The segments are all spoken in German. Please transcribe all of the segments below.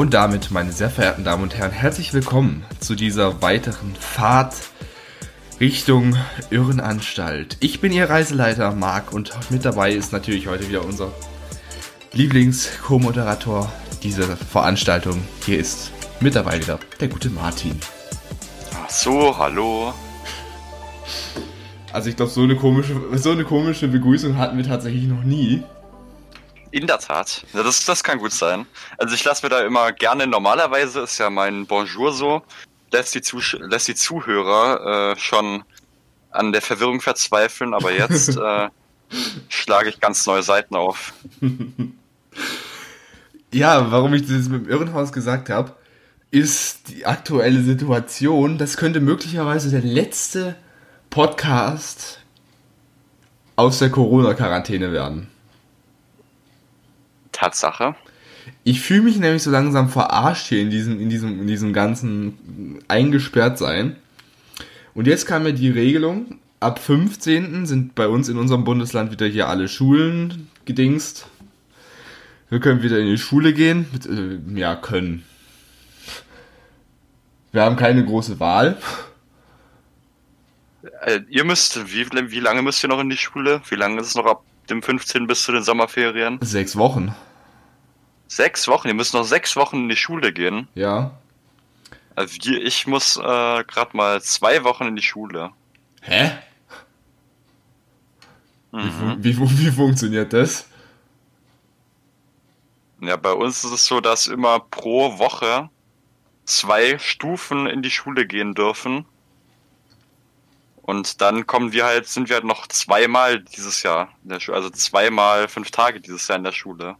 Und damit, meine sehr verehrten Damen und Herren, herzlich willkommen zu dieser weiteren Fahrt Richtung Irrenanstalt. Ich bin Ihr Reiseleiter Marc und mit dabei ist natürlich heute wieder unser Lieblings-Co-Moderator dieser Veranstaltung. Hier ist mit dabei wieder der gute Martin. Ach so, hallo. Also ich glaube, so eine komische, so eine komische Begrüßung hatten wir tatsächlich noch nie. In der Tat. Ja, das, das kann gut sein. Also ich lasse mir da immer gerne, normalerweise ist ja mein Bonjour so, lässt die, Zusch lässt die Zuhörer äh, schon an der Verwirrung verzweifeln, aber jetzt äh, schlage ich ganz neue Seiten auf. ja, warum ich das mit dem Irrenhaus gesagt habe, ist die aktuelle Situation. Das könnte möglicherweise der letzte Podcast aus der Corona-Quarantäne werden. Tatsache. Ich fühle mich nämlich so langsam verarscht hier in diesem, in diesem, in diesem ganzen eingesperrt sein. Und jetzt kam mir die Regelung, ab 15. sind bei uns in unserem Bundesland wieder hier alle Schulen gedingst. Wir können wieder in die Schule gehen. Äh, ja, können. Wir haben keine große Wahl. Äh, ihr müsst, wie, wie lange müsst ihr noch in die Schule? Wie lange ist es noch ab dem 15. bis zu den Sommerferien? Sechs Wochen. Sechs Wochen? Ihr müsst noch sechs Wochen in die Schule gehen? Ja. Also ich muss äh, gerade mal zwei Wochen in die Schule. Hä? Mhm. Wie, wie, wie funktioniert das? Ja, bei uns ist es so, dass immer pro Woche zwei Stufen in die Schule gehen dürfen. Und dann kommen wir halt, sind wir halt noch zweimal dieses Jahr in der Schule, also zweimal fünf Tage dieses Jahr in der Schule.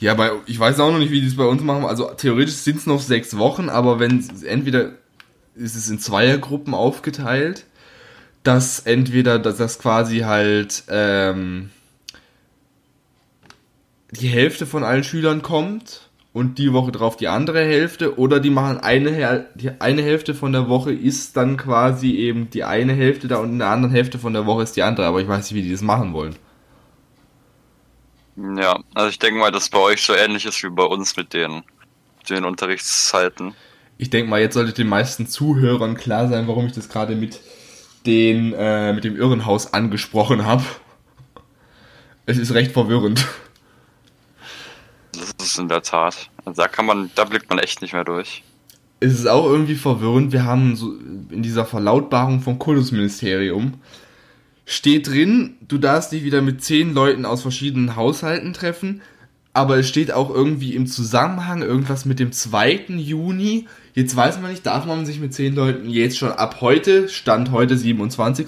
Ja, bei, ich weiß auch noch nicht, wie die es bei uns machen. Also theoretisch sind es noch sechs Wochen, aber wenn entweder ist es in Zweiergruppen aufgeteilt, dass entweder, dass das quasi halt ähm, die Hälfte von allen Schülern kommt und die Woche drauf die andere Hälfte, oder die machen eine, die eine Hälfte von der Woche ist dann quasi eben die eine Hälfte da und in der anderen Hälfte von der Woche ist die andere, aber ich weiß nicht, wie die das machen wollen. Ja, also ich denke mal, dass bei euch so ähnlich ist wie bei uns mit den, den Unterrichtszeiten. Ich denke mal, jetzt sollte den meisten Zuhörern klar sein, warum ich das gerade mit den äh, mit dem Irrenhaus angesprochen habe. Es ist recht verwirrend. Das ist in der Tat. Also da kann man, da blickt man echt nicht mehr durch. Es ist auch irgendwie verwirrend. Wir haben so in dieser Verlautbarung vom Kultusministerium steht drin, du darfst dich wieder mit zehn Leuten aus verschiedenen Haushalten treffen, aber es steht auch irgendwie im Zusammenhang irgendwas mit dem 2. Juni. Jetzt weiß man nicht, darf man sich mit zehn Leuten jetzt schon ab heute, Stand heute 27.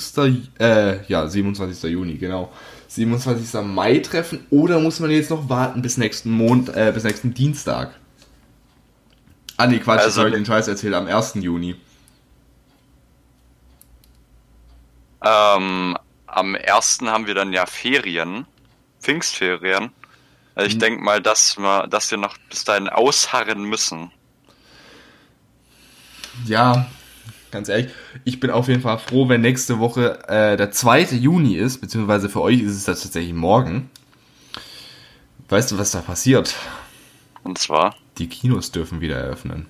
Äh, ja, 27. Juni, genau. 27. Mai treffen oder muss man jetzt noch warten bis nächsten Mond, äh, bis nächsten Dienstag? Ah nee, Quatsch, also, ich den Scheiß erzählt, am 1. Juni. Ähm, am ersten haben wir dann ja Ferien, Pfingstferien. Also ich mhm. denke mal, dass wir, dass wir noch bis dahin ausharren müssen. Ja, ganz ehrlich, ich bin auf jeden Fall froh, wenn nächste Woche äh, der 2. Juni ist, beziehungsweise für euch ist es das tatsächlich morgen. Weißt du, was da passiert? Und zwar? Die Kinos dürfen wieder eröffnen.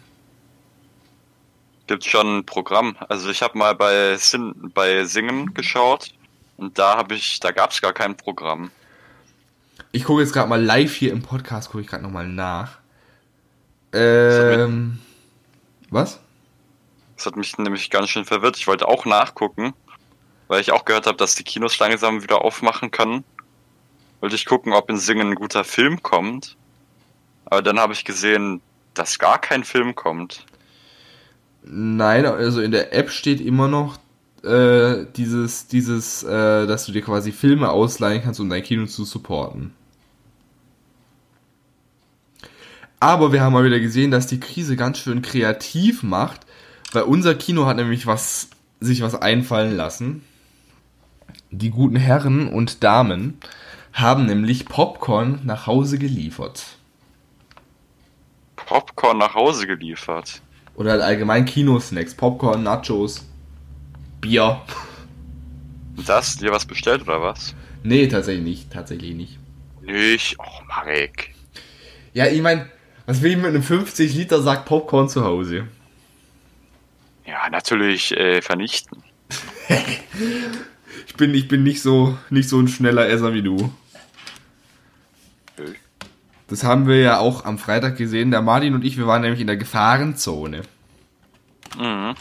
Gibt schon ein Programm. Also ich habe mal bei, Sin bei Singen geschaut und da habe ich, da gab es gar kein Programm. Ich gucke jetzt gerade mal live hier im Podcast, gucke ich gerade nochmal nach. Ähm, was? Das hat mich nämlich ganz schön verwirrt. Ich wollte auch nachgucken, weil ich auch gehört habe, dass die Kinos langsam wieder aufmachen können. Wollte ich gucken, ob in Singen ein guter Film kommt. Aber dann habe ich gesehen, dass gar kein Film kommt. Nein, also in der App steht immer noch äh, dieses, dieses, äh, dass du dir quasi Filme ausleihen kannst, um dein Kino zu supporten. Aber wir haben mal wieder gesehen, dass die Krise ganz schön kreativ macht, weil unser Kino hat nämlich was, sich was einfallen lassen. Die guten Herren und Damen haben nämlich Popcorn nach Hause geliefert. Popcorn nach Hause geliefert? Oder halt allgemein Kinosnacks, Popcorn, Nachos. Bier. Das? Dir was bestellt oder was? Nee, tatsächlich nicht. Tatsächlich nicht. Nicht? Och, Marek. Ja, ich meine, Was will ich mit einem 50 Liter Sack Popcorn zu Hause? Ja, natürlich äh, vernichten. ich bin, ich bin nicht so, nicht so ein schneller Esser wie du. Das haben wir ja auch am Freitag gesehen. Der Martin und ich, wir waren nämlich in der Gefahrenzone. Mhm.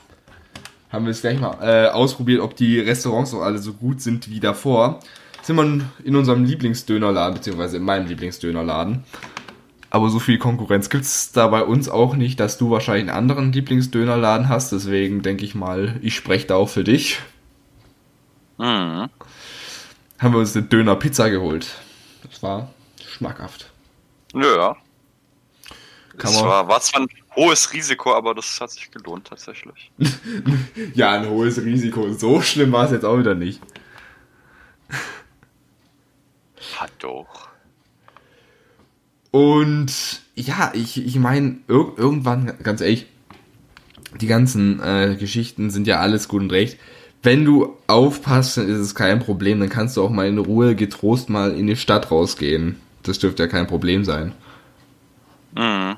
Haben wir es gleich mal äh, ausprobiert, ob die Restaurants auch alle so gut sind wie davor. Sind wir in unserem Lieblingsdönerladen, beziehungsweise in meinem Lieblingsdönerladen. Aber so viel Konkurrenz gibt es da bei uns auch nicht, dass du wahrscheinlich einen anderen Lieblingsdönerladen hast. Deswegen denke ich mal, ich spreche da auch für dich. Mhm. Haben wir uns eine Döner-Pizza geholt. Das war schmackhaft. Ja. Kann man. War, war zwar ein hohes Risiko, aber das hat sich gelohnt tatsächlich. ja, ein hohes Risiko. So schlimm war es jetzt auch wieder nicht. Hat doch. Und ja, ich, ich meine, ir irgendwann, ganz ehrlich, die ganzen äh, Geschichten sind ja alles gut und recht. Wenn du aufpasst, dann ist es kein Problem. Dann kannst du auch mal in Ruhe getrost mal in die Stadt rausgehen. Das dürfte ja kein Problem sein. Mhm.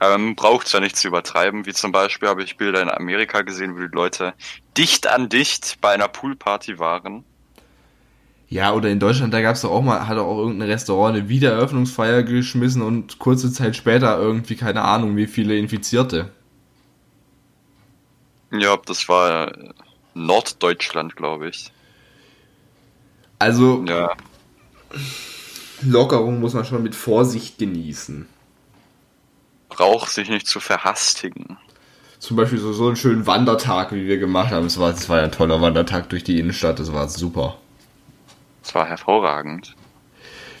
Man braucht es ja nicht zu übertreiben, wie zum Beispiel habe ich Bilder in Amerika gesehen, wo die Leute dicht an dicht bei einer Poolparty waren. Ja, oder in Deutschland, da gab es doch auch mal, hat auch irgendein Restaurant eine Wiedereröffnungsfeier geschmissen und kurze Zeit später irgendwie, keine Ahnung, wie viele Infizierte. Ja, das war Norddeutschland, glaube ich. Also, ja. Lockerung muss man schon mit Vorsicht genießen. Braucht sich nicht zu verhastigen. Zum Beispiel so, so einen schönen Wandertag, wie wir gemacht haben. Es war, es war ein toller Wandertag durch die Innenstadt, das war super. Das war hervorragend.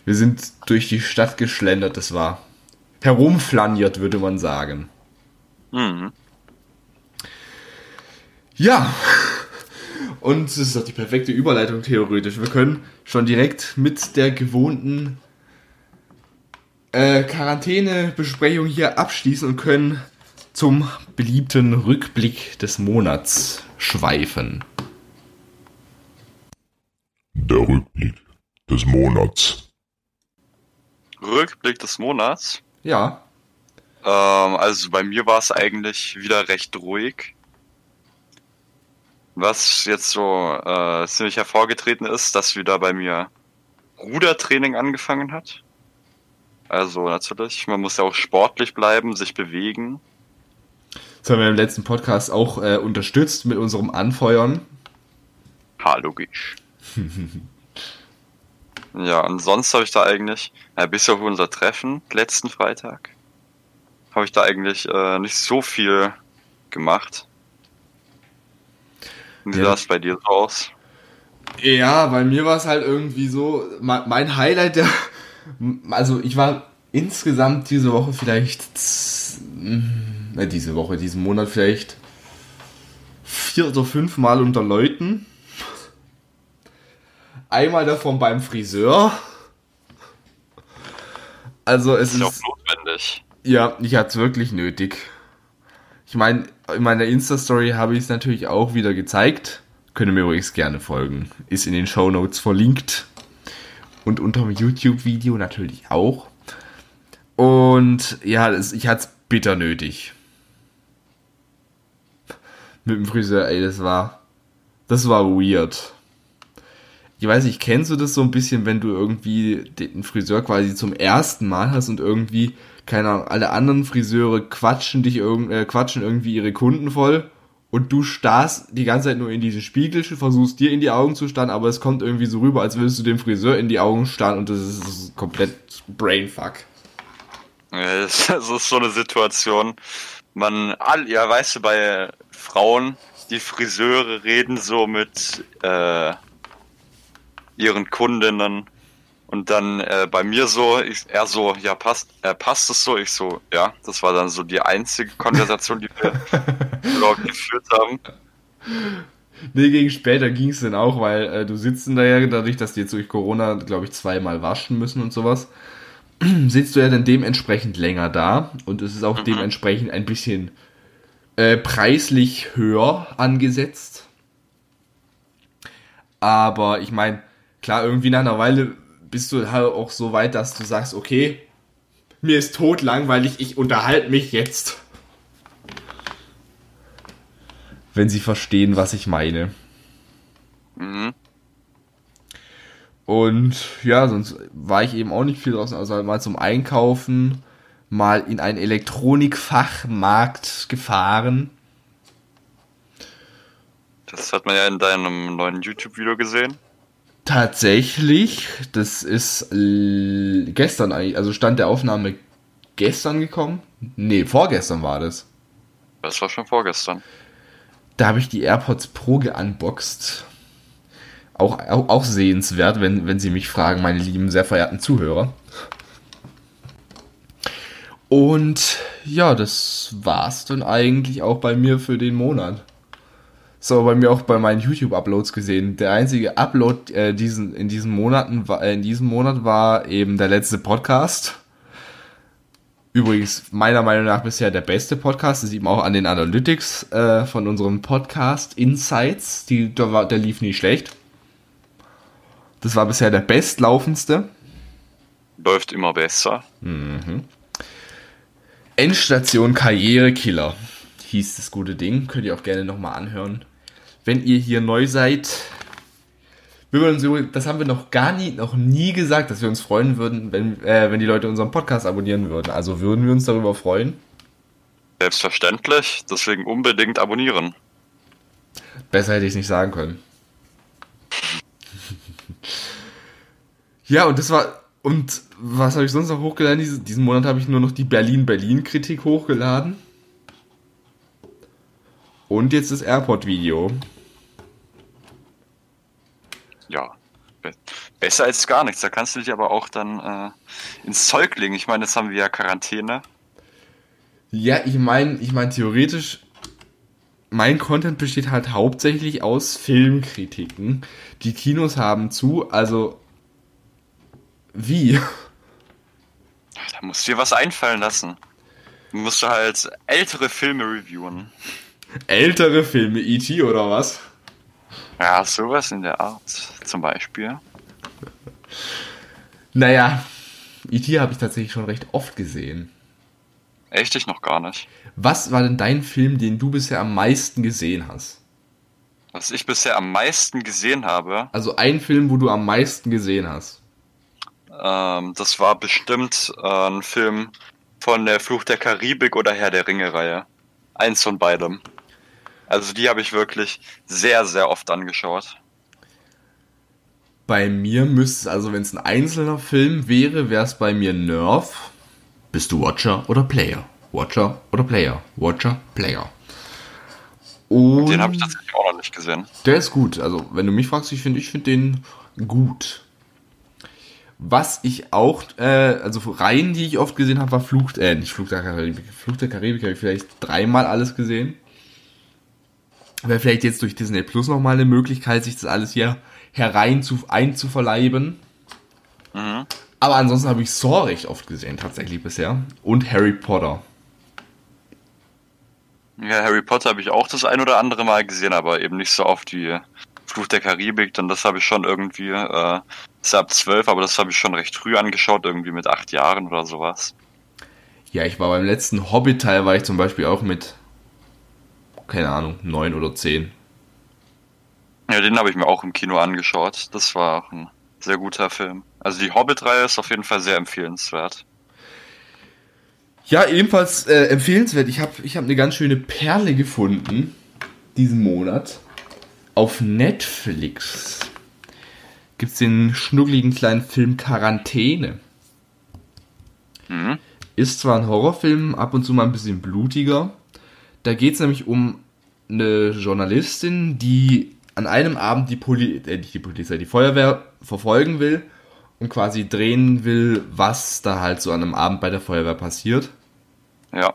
Wir sind durch die Stadt geschlendert, das war herumflaniert, würde man sagen. Mhm. Ja. Und es ist doch die perfekte Überleitung theoretisch. Wir können schon direkt mit der gewohnten äh, Quarantänebesprechung hier abschließen und können zum beliebten Rückblick des Monats schweifen. Der Rückblick des Monats. Rückblick des Monats? Ja. Ähm, also bei mir war es eigentlich wieder recht ruhig. Was jetzt so äh, ziemlich hervorgetreten ist, dass wieder bei mir Rudertraining angefangen hat. Also natürlich, man muss ja auch sportlich bleiben, sich bewegen. Das haben wir im letzten Podcast auch äh, unterstützt mit unserem Anfeuern. Ha, logisch. ja, und sonst habe ich da eigentlich, ja, bis auf unser Treffen letzten Freitag, habe ich da eigentlich äh, nicht so viel gemacht. Wie ja. sah es bei dir so aus? Ja, bei mir war es halt irgendwie so, mein Highlight der, also ich war insgesamt diese Woche vielleicht, äh, diese Woche, diesen Monat vielleicht vier oder fünf Mal unter Leuten. Einmal davon beim Friseur. Also es ist, ist notwendig. Ja, ich hatte es wirklich nötig. Ich meine, in meiner Insta-Story habe ich es natürlich auch wieder gezeigt. Könnt ihr mir übrigens gerne folgen. Ist in den Show Notes verlinkt. Und unter dem YouTube-Video natürlich auch. Und ja, das, ich hatte es bitter nötig. Mit dem Friseur, ey, das war. Das war weird ich weiß nicht, kennst du das so ein bisschen, wenn du irgendwie den Friseur quasi zum ersten Mal hast und irgendwie, keine Ahnung, alle anderen Friseure quatschen dich irgend, äh, quatschen irgendwie ihre Kunden voll und du starrst die ganze Zeit nur in diese Spiegel, versuchst dir in die Augen zu starren, aber es kommt irgendwie so rüber, als würdest du dem Friseur in die Augen starren und das ist, komplett Brainfuck. Das ist so eine Situation. Man, ja, weißt du, bei Frauen, die Friseure reden so mit, äh, ihren Kundinnen. Und dann äh, bei mir so, ich, er so, ja, passt, äh, passt es so? Ich so, ja, das war dann so die einzige Konversation, die wir überhaupt geführt haben. Nee, gegen später ging es dann auch, weil äh, du sitzt da ja, dadurch, dass die jetzt durch Corona, glaube ich, zweimal waschen müssen und sowas, sitzt du ja dann dementsprechend länger da und es ist auch mhm. dementsprechend ein bisschen äh, preislich höher angesetzt. Aber ich meine, klar, irgendwie nach einer Weile bist du halt auch so weit, dass du sagst, okay, mir ist tot langweilig, ich unterhalte mich jetzt. Wenn Sie verstehen, was ich meine. Mhm. Und ja, sonst war ich eben auch nicht viel draußen, also mal zum Einkaufen, mal in einen Elektronikfachmarkt gefahren. Das hat man ja in deinem neuen YouTube-Video gesehen. Tatsächlich, das ist gestern eigentlich, also stand der Aufnahme gestern gekommen. Nee, vorgestern war das. Das war schon vorgestern. Da habe ich die AirPods Pro geunboxed. Auch, auch, auch sehenswert, wenn, wenn Sie mich fragen, meine lieben, sehr verehrten Zuhörer. Und ja, das war's dann eigentlich auch bei mir für den Monat. So, bei mir auch bei meinen YouTube-Uploads gesehen. Der einzige Upload äh, diesen, in diesen Monaten war, äh, in diesem Monat war eben der letzte Podcast. Übrigens, meiner Meinung nach bisher der beste Podcast. Das sieht man auch an den Analytics äh, von unserem Podcast Insights. Die, der, war, der lief nie schlecht. Das war bisher der bestlaufendste. Läuft immer besser. Endstation Karrierekiller hieß das gute Ding. Könnt ihr auch gerne nochmal anhören. Wenn ihr hier neu seid, wir würden übrigens- das haben wir noch gar nie, noch nie gesagt, dass wir uns freuen würden, wenn, äh, wenn die Leute unseren Podcast abonnieren würden. Also würden wir uns darüber freuen. Selbstverständlich. Deswegen unbedingt abonnieren. Besser hätte ich es nicht sagen können. ja, und das war. Und was habe ich sonst noch hochgeladen? Diese, diesen Monat habe ich nur noch die Berlin-Berlin-Kritik hochgeladen. Und jetzt das Airport-Video. Ja. Be besser als gar nichts. Da kannst du dich aber auch dann äh, ins Zeug legen. Ich meine, jetzt haben wir ja Quarantäne. Ja, ich meine, ich meine, theoretisch, mein Content besteht halt hauptsächlich aus Filmkritiken. Die Kinos haben zu, also. Wie? Da musst du dir was einfallen lassen. Du musst du halt ältere Filme reviewen. Ältere Filme, E.T. oder was? Ja, sowas in der Art zum Beispiel. Naja, E.T. habe ich tatsächlich schon recht oft gesehen. Echt, ich noch gar nicht. Was war denn dein Film, den du bisher am meisten gesehen hast? Was ich bisher am meisten gesehen habe, Also ein Film, wo du am meisten gesehen hast. ähm, das war bestimmt äh, ein Film von der Fluch der Karibik oder Herr der Ringe-Reihe. Eins von beidem. Also die habe ich wirklich sehr, sehr oft angeschaut. Bei mir müsste es, also wenn es ein einzelner Film wäre, wäre es bei mir Nerf. Bist du Watcher oder Player? Watcher oder Player? Watcher, Player. Und Den habe ich tatsächlich auch noch nicht gesehen. Der ist gut. Also, wenn du mich fragst, ich finde ich find den gut. Was ich auch, äh, also Reihen, die ich oft gesehen habe, war Fluch, äh, nicht Fluch der Karibik. Fluch der Karibik habe ich vielleicht dreimal alles gesehen. Wäre vielleicht jetzt durch Disney Plus nochmal eine Möglichkeit, sich das alles hier herein zu, einzuverleiben. Mhm. Aber ansonsten habe ich Saw recht oft gesehen, tatsächlich bisher. Und Harry Potter. Ja, Harry Potter habe ich auch das ein oder andere Mal gesehen, aber eben nicht so oft wie Fluch der Karibik, denn das habe ich schon irgendwie, äh, ist ab zwölf, aber das habe ich schon recht früh angeschaut, irgendwie mit acht Jahren oder sowas. Ja, ich war beim letzten Hobbit-Teil, war ich zum Beispiel auch mit, keine Ahnung, neun oder zehn. Ja, den habe ich mir auch im Kino angeschaut. Das war auch ein sehr guter Film. Also die Hobbit-Reihe ist auf jeden Fall sehr empfehlenswert. Ja, ebenfalls äh, empfehlenswert. Ich habe ich hab eine ganz schöne Perle gefunden diesen Monat. Auf Netflix gibt es den schnuckligen kleinen Film Quarantäne. Mhm. Ist zwar ein Horrorfilm, ab und zu mal ein bisschen blutiger. Da geht es nämlich um eine Journalistin, die an einem Abend die, Poli äh, nicht die Polizei, die Feuerwehr verfolgen will und quasi drehen will, was da halt so an einem Abend bei der Feuerwehr passiert. Ja.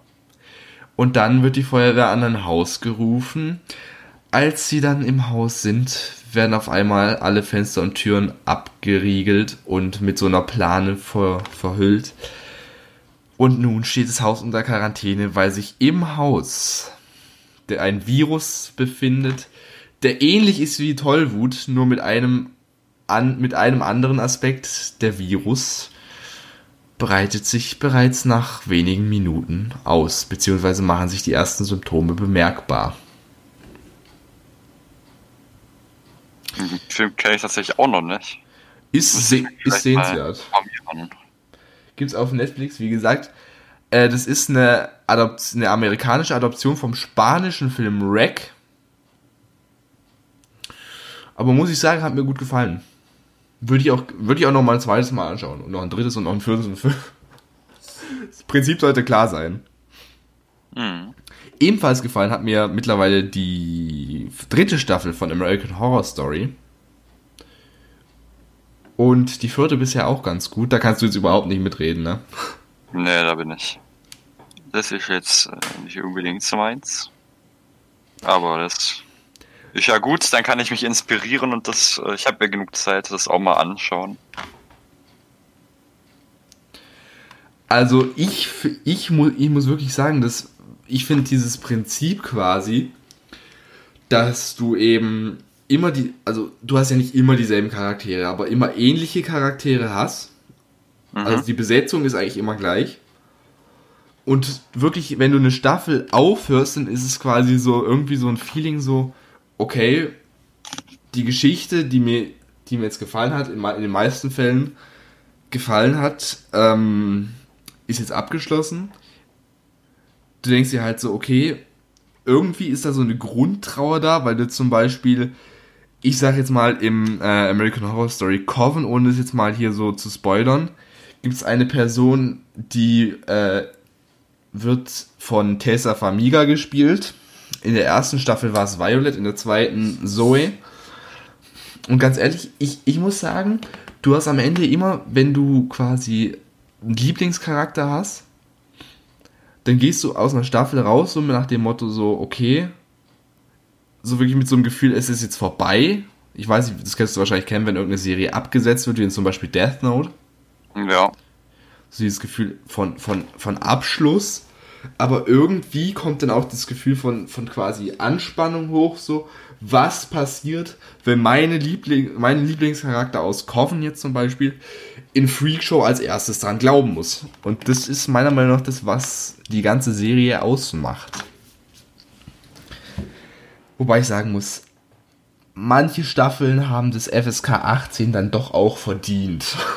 Und dann wird die Feuerwehr an ein Haus gerufen. Als sie dann im Haus sind, werden auf einmal alle Fenster und Türen abgeriegelt und mit so einer Plane ver verhüllt. Und nun steht das Haus unter Quarantäne, weil sich im Haus der ein Virus befindet, der ähnlich ist wie Tollwut, nur mit einem, an, mit einem anderen Aspekt, der Virus. breitet sich bereits nach wenigen Minuten aus, beziehungsweise machen sich die ersten Symptome bemerkbar. Den Film kenne ich tatsächlich auch noch nicht. Ist, se ist sehenswert. Gibt's auf Netflix, wie gesagt. Äh, das ist eine, Adopt eine amerikanische Adoption vom spanischen Film Wreck. Aber muss ich sagen, hat mir gut gefallen. Würde ich auch, würde ich auch noch mal ein zweites Mal anschauen. Und noch ein drittes und noch ein viertes und fünftes. Das Prinzip sollte klar sein. Hm. Ebenfalls gefallen hat mir mittlerweile die dritte Staffel von American Horror Story. Und die vierte bisher auch ganz gut. Da kannst du jetzt überhaupt nicht mitreden, ne? Nee, da bin ich. Das ist jetzt äh, nicht unbedingt so meins. Aber das ist ja gut, dann kann ich mich inspirieren und das, äh, ich habe ja genug Zeit, das auch mal anschauen. Also ich, ich, mu ich muss wirklich sagen, dass ich finde dieses Prinzip quasi, dass du eben immer die, also du hast ja nicht immer dieselben Charaktere, aber immer ähnliche Charaktere hast. Mhm. Also die Besetzung ist eigentlich immer gleich. Und wirklich, wenn du eine Staffel aufhörst, dann ist es quasi so irgendwie so ein Feeling so, okay, die Geschichte, die mir, die mir jetzt gefallen hat, in, in den meisten Fällen gefallen hat, ähm, ist jetzt abgeschlossen. Du denkst dir halt so, okay, irgendwie ist da so eine Grundtrauer da, weil du zum Beispiel, ich sag jetzt mal im äh, American Horror Story Coven, ohne es jetzt mal hier so zu spoilern, gibt es eine Person, die äh, wird von Tessa Famiga gespielt. In der ersten Staffel war es Violet, in der zweiten Zoe. Und ganz ehrlich, ich, ich muss sagen, du hast am Ende immer, wenn du quasi einen Lieblingscharakter hast, dann gehst du aus einer Staffel raus, so nach dem Motto so, okay, so wirklich mit so einem Gefühl, es ist jetzt vorbei. Ich weiß nicht, das kannst du wahrscheinlich kennen, wenn irgendeine Serie abgesetzt wird, wie zum Beispiel Death Note Ja. so dieses Gefühl von, von, von Abschluss, aber irgendwie kommt dann auch das Gefühl von, von quasi Anspannung hoch, so, was passiert, wenn meine Liebling, mein Lieblingscharakter aus Coven jetzt zum Beispiel in Freakshow als erstes dran glauben muss. Und das ist meiner Meinung nach das, was die ganze Serie ausmacht. Wobei ich sagen muss, manche Staffeln haben das FSK 18 dann doch auch verdient.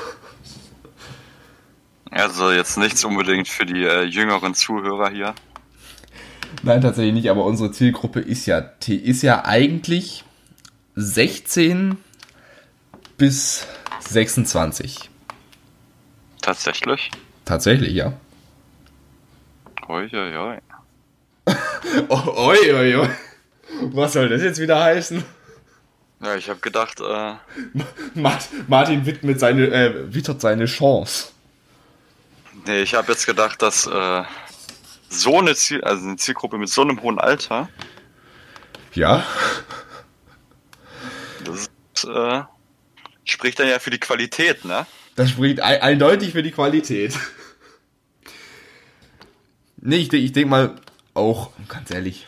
Also jetzt nichts unbedingt für die äh, jüngeren Zuhörer hier. Nein, tatsächlich nicht, aber unsere Zielgruppe ist ja, ist ja eigentlich 16 bis 26. Tatsächlich. Tatsächlich, ja. Oi, oi, oi. Oi, oi, oi. Was soll das jetzt wieder heißen? Ja, ich habe gedacht, äh, Mart- Martin widmet seine, äh, wittert seine Chance. nee, ich habe jetzt gedacht, dass äh, so eine Ziel, also eine Zielgruppe mit so einem hohen Alter, Ja? das äh, spricht dann ja für die Qualität, ne? Das spricht ein, eindeutig für die Qualität. Nee, ich, ich denke mal auch, ganz ehrlich,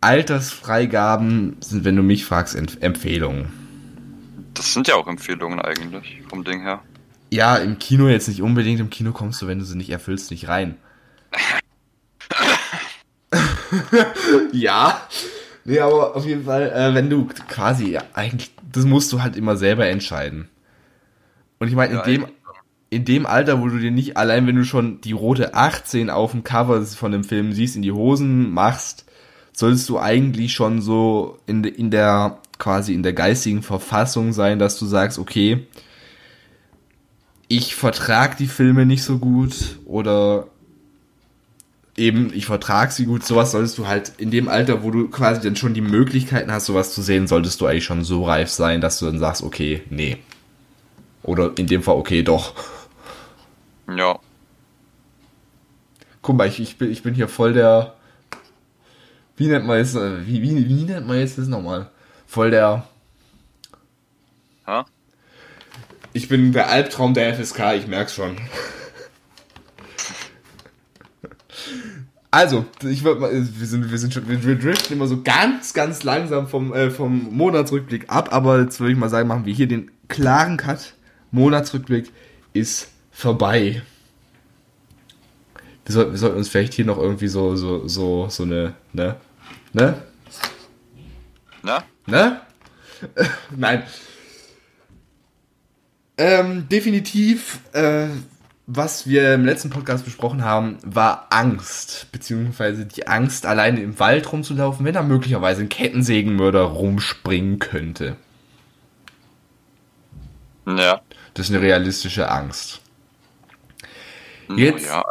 Altersfreigaben sind, wenn du mich fragst, Empf Empfehlungen. Das sind ja auch Empfehlungen eigentlich, vom Ding her. Ja, im Kino jetzt nicht unbedingt. Im Kino kommst du, wenn du sie nicht erfüllst, nicht rein. ja. Nee, aber auf jeden Fall, äh, wenn du quasi, ja, eigentlich, das musst du halt immer selber entscheiden. Und ich meine, in Ja, dem, in dem Alter, wo du dir nicht, allein wenn du schon die rote 18 auf dem Cover von dem Film siehst, in die Hosen machst, solltest du eigentlich schon so in, de, in der, quasi in der geistigen Verfassung sein, dass du sagst, okay, ich vertrag die Filme nicht so gut oder eben, ich vertrag sie gut, sowas solltest du halt in dem Alter, wo du quasi dann schon die Möglichkeiten hast, sowas zu sehen, solltest du eigentlich schon so reif sein, dass du dann sagst, okay, nee. Oder in dem Fall, okay, doch. Ja. Guck mal, ich, ich, bin, ich bin hier voll der. Wie nennt man jetzt, äh, wie, wie, wie nennt man jetzt das nochmal? Voll der. Ha? Ich bin der Albtraum der FSK, ich merk's schon. Also, ich würd mal, wir sind, wir sind schon, wir, wir driften immer so ganz, ganz langsam vom, äh, vom Monatsrückblick ab, aber jetzt würde ich mal sagen, machen wir hier den klaren Cut. Monatsrückblick ist vorbei. Wir, soll, wir sollten uns vielleicht hier noch irgendwie so, so, so, so eine, ne? Ne? Ne? Ne? Nein. Ähm, definitiv, äh, was wir im letzten Podcast besprochen haben, war Angst. Beziehungsweise die Angst, alleine im Wald rumzulaufen, wenn da möglicherweise ein Kettensägenmörder rumspringen könnte. Ja. Das ist eine realistische Angst. Jetzt- Ja.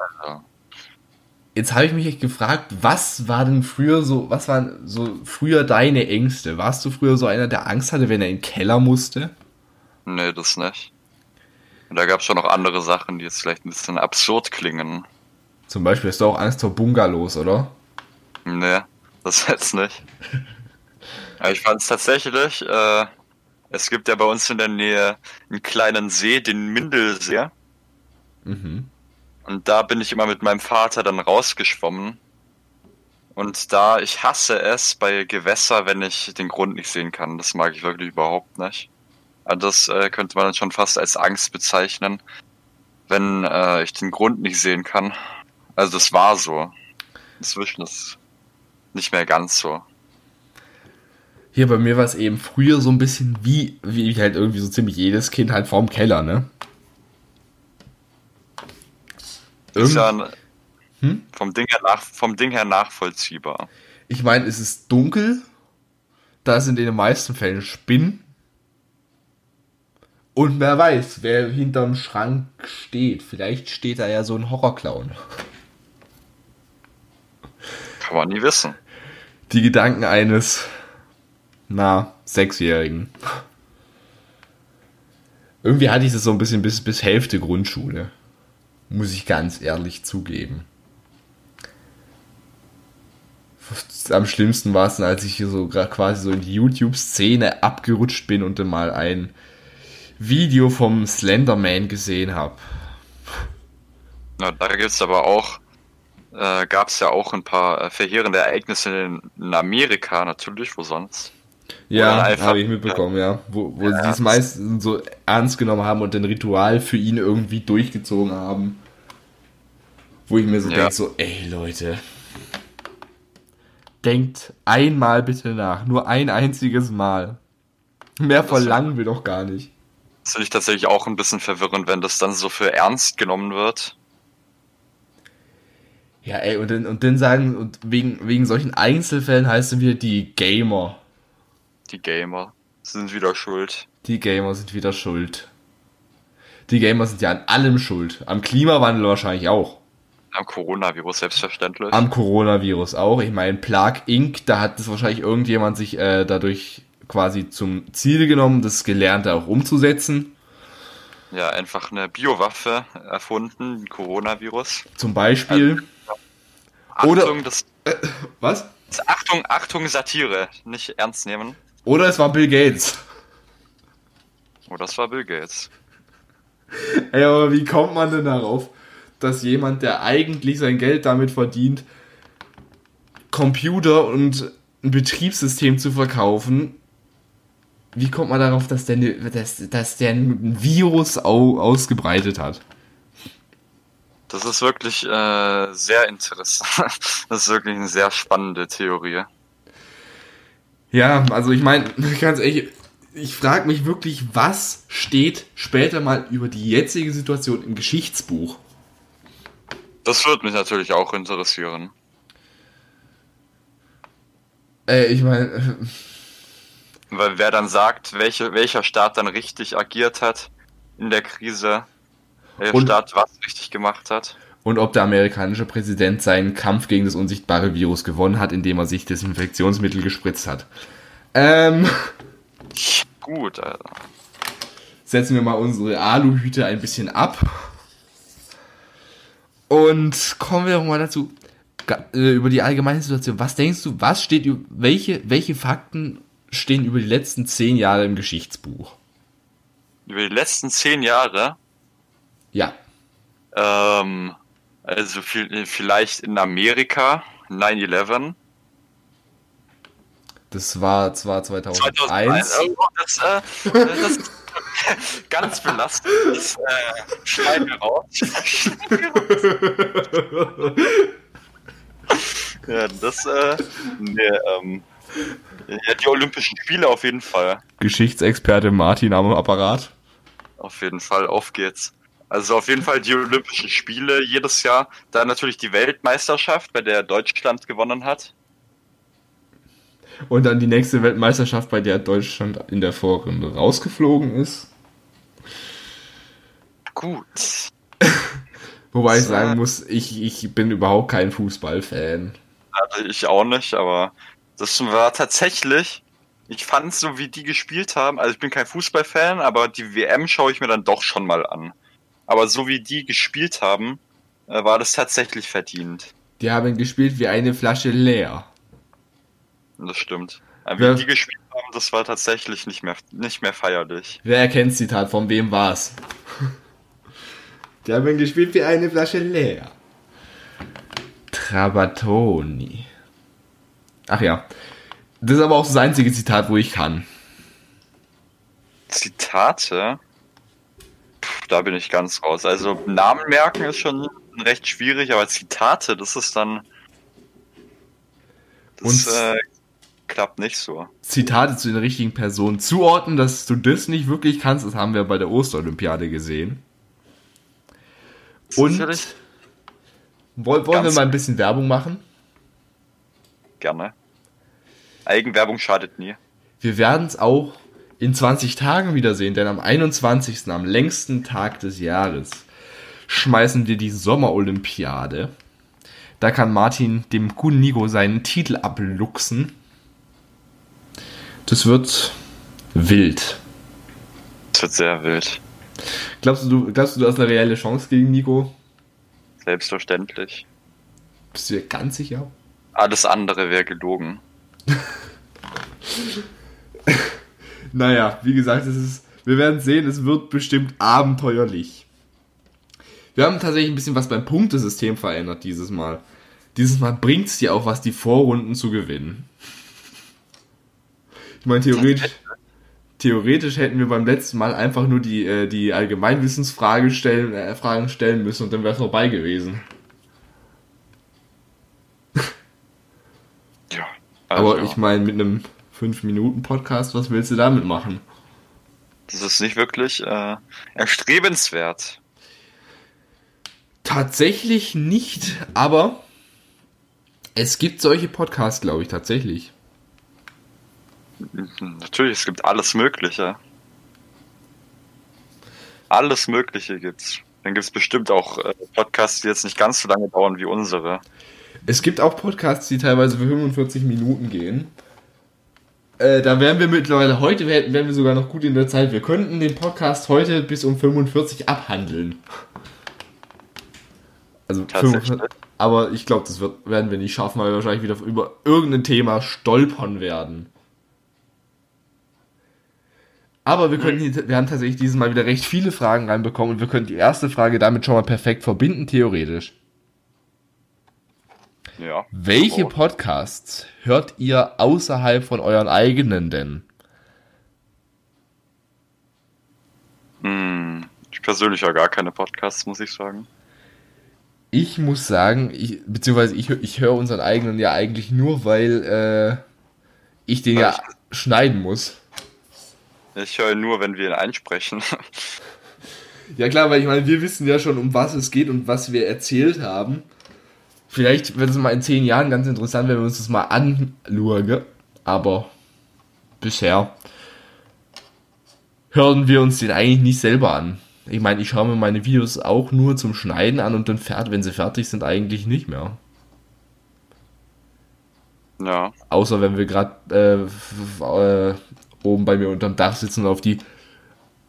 Jetzt habe ich mich echt gefragt, was war denn früher so, was waren so früher deine Ängste? Warst du früher so einer, der Angst hatte, wenn er in den Keller musste? Nee, das nicht. Und da gab es schon noch andere Sachen, die jetzt vielleicht ein bisschen absurd klingen. Zum Beispiel hast du auch Angst vor Bungalows, oder? Nee, das jetzt nicht. Aber ich fand es tatsächlich, äh, es gibt ja bei uns in der Nähe einen kleinen See, den Mindelsee. Mhm. Und da bin ich immer mit meinem Vater dann rausgeschwommen. Und da, ich hasse es bei Gewässer, wenn ich den Grund nicht sehen kann. Das mag ich wirklich überhaupt nicht. Also das äh, könnte man dann schon fast als Angst bezeichnen, wenn äh, ich den Grund nicht sehen kann. Also das war so. Inzwischen ist nicht mehr ganz so. Hier bei mir war es eben früher so ein bisschen wie, wie halt irgendwie so ziemlich jedes Kind halt vorm Keller, ne? Ist ja Hm? vom, Ding her nach, vom Ding her nachvollziehbar. Ich meine, es ist dunkel, da sind in den meisten Fällen Spinnen. Und wer weiß, wer hinterm Schrank steht. Vielleicht steht da ja so ein Horrorclown. Kann man nie wissen. Die Gedanken eines, na, Sechsjährigen. Irgendwie hatte ich das so ein bisschen bis, bis Hälfte Grundschule. Muss ich ganz ehrlich zugeben. Am schlimmsten war es dann, als ich hier so quasi so in die YouTube-Szene abgerutscht bin und dann mal ein Video vom Slenderman gesehen habe. Na, da gibt's aber auch, äh, gab's ja auch ein paar äh, verheerende Ereignisse in Amerika, natürlich, wo sonst. Ja, habe ich mitbekommen, ja. Wo, wo Ja, sie es das- meistens so ernst genommen haben und den Ritual für ihn irgendwie durchgezogen haben. Wo ich mir so Ja. denke, so, ey Leute, denkt einmal bitte nach. Nur ein einziges Mal. Mehr verlangen wir doch gar nicht. Das finde ich tatsächlich auch ein bisschen verwirrend, wenn das dann so für ernst genommen wird. Ja, ey, und dann, und dann sagen, und wegen, wegen solchen Einzelfällen heißt es wieder die Gamer. Die Gamer sind wieder schuld. Die Gamer sind wieder schuld. Die Gamer sind ja an allem schuld. Am Klimawandel wahrscheinlich auch. Am Coronavirus selbstverständlich. Am Coronavirus auch. Ich meine, Plague Inc., da hat es wahrscheinlich irgendjemand sich äh, dadurch quasi zum Ziel genommen, das Gelernte auch umzusetzen. ja, einfach eine Biowaffe erfunden, ein Coronavirus. Zum Beispiel. Achtung, Oder- das, Was? das Achtung, Achtung, Satire. Nicht ernst nehmen. Oder es war Bill Gates. Oh, das war Bill Gates. Ey, aber wie kommt man denn darauf, dass jemand, der eigentlich sein Geld damit verdient, Computer und ein Betriebssystem zu verkaufen, wie kommt man darauf, dass der, dass, dass der ein Virus au, ausgebreitet hat? Das ist wirklich äh, sehr interessant. Das ist wirklich eine sehr spannende Theorie. Ja, also ich meine, ganz ehrlich, ich frage mich wirklich, was steht später mal über die jetzige Situation im Geschichtsbuch? Das würde mich natürlich auch interessieren. Äh, ich meine, Weil wer dann sagt, welche, welcher Staat dann richtig agiert hat in der Krise, welcher Staat was richtig gemacht hat. Und ob der amerikanische Präsident seinen Kampf gegen das unsichtbare Virus gewonnen hat, indem er sich Desinfektionsmittel gespritzt hat. Ähm, Gut, Alter. setzen wir mal unsere Aluhüte ein bisschen ab. Und kommen wir doch mal dazu, äh, über die allgemeine Situation. Was denkst du, was steht, welche, welche Fakten stehen über die letzten zehn Jahre im Geschichtsbuch? Über die letzten zehn Jahre, Ja. ähm, also viel, vielleicht in Amerika, 9-11. Das war zwar 2001. 2001. Oh, das, äh, das, ganz belastend ist, äh, schneiden wir raus. ja, das, äh, nee, ähm, ja, die Olympischen Spiele auf jeden Fall. Geschichtsexperte Martin am Apparat. Auf jeden Fall, auf geht's. Also auf jeden Fall die Olympischen Spiele jedes Jahr. Dann natürlich die Weltmeisterschaft, bei der Deutschland gewonnen hat. Und dann die nächste Weltmeisterschaft, bei der Deutschland in der Vorrunde rausgeflogen ist. Gut. Wobei ich sagen muss, ich, ich bin überhaupt kein Fußballfan. Also ich auch nicht, aber das war tatsächlich, ich fand so, wie die gespielt haben, also ich bin kein Fußballfan, aber die WM schaue ich mir dann doch schon mal an. Aber so wie die gespielt haben, äh, war das tatsächlich verdient. Die haben gespielt wie eine Flasche leer. Das stimmt. Aber wie Ja. die gespielt haben, das war tatsächlich nicht mehr, nicht mehr feierlich. Wer erkennt Zitat? Von wem war's? Die haben gespielt wie eine Flasche leer. Trabatoni. Ach ja. Das ist aber auch das einzige Zitat, wo ich kann. Zitate? Da bin ich ganz raus. Also Namen merken ist schon recht schwierig, aber Zitate, das ist dann. Das Und- äh, klappt nicht so. Zitate zu den richtigen Personen zuordnen, dass du das nicht wirklich kannst, das haben wir bei der Osterolympiade gesehen. Und wollen wir mal ein bisschen Werbung machen? gerne. Eigenwerbung schadet nie. Wir werden es auch in 20 Tagen wiedersehen, denn am 21., am längsten Tag des Jahres, schmeißen wir die Sommerolympiade. Da kann Martin dem guten Nico seinen Titel abluchsen. Das wird wild. Das wird sehr wild. Glaubst du, glaubst du, du hast eine reelle Chance gegen Nico? Selbstverständlich. Bist du dir ganz sicher? Alles andere wäre gelogen. Naja, wie gesagt, es ist, wir werden sehen, es wird bestimmt abenteuerlich. Wir haben tatsächlich ein bisschen was beim Punktesystem verändert dieses Mal. Dieses Mal bringt es dir auch was, die Vorrunden zu gewinnen. Ich meine, theoretisch, theoretisch hätten wir beim letzten Mal einfach nur die, äh, die Allgemeinwissensfrage stellen, äh, Fragen stellen müssen und dann wäre es vorbei gewesen. Ja. Aber also, ich meine, mit einem 5-Minuten-Podcast, was willst du damit machen? Das ist nicht wirklich äh, erstrebenswert. Tatsächlich nicht, aber es gibt solche Podcasts, glaube ich, tatsächlich. Mhm, Natürlich, es gibt alles Mögliche. Alles Mögliche gibt's. Dann gibt's bestimmt auch äh, Podcasts, die jetzt nicht ganz so lange dauern wie unsere. Es gibt auch Podcasts, die teilweise für 45 Minuten gehen. Äh, da wären wir mittlerweile, heute wären, wären wir sogar noch gut in der Zeit. Wir könnten den Podcast heute bis um 45 abhandeln. Also Tatsächlich. 45, aber ich glaube, das wird, werden wir nicht schaffen, weil wir wahrscheinlich wieder über irgendein Thema stolpern werden. Aber wir können, hier- wir haben tatsächlich dieses Mal wieder recht viele Fragen reinbekommen und wir können die erste Frage damit schon mal perfekt verbinden, theoretisch. Ja. Welche. Podcasts hört ihr außerhalb von euren eigenen denn? Hm, ich persönlich ja gar keine Podcasts, muss ich sagen. Ich muss sagen, ich, beziehungsweise ich, ich höre unseren eigenen ja eigentlich nur, weil äh, ich den ja schneiden muss. Ich höre nur, wenn wir ihn einsprechen. Ja klar, weil ich meine, wir wissen ja schon, um was es geht und was wir erzählt haben. Vielleicht wird es mal in zehn Jahren ganz interessant, wenn wir uns das mal anschauen. Aber bisher hören wir uns den eigentlich nicht selber an. Ich meine, ich schaue mir meine Videos auch nur zum Schneiden an und dann fährt, wenn sie fertig sind, eigentlich nicht mehr. ja. Außer wenn wir gerade äh, äh, oben bei mir unterm Dach sitzen und auf die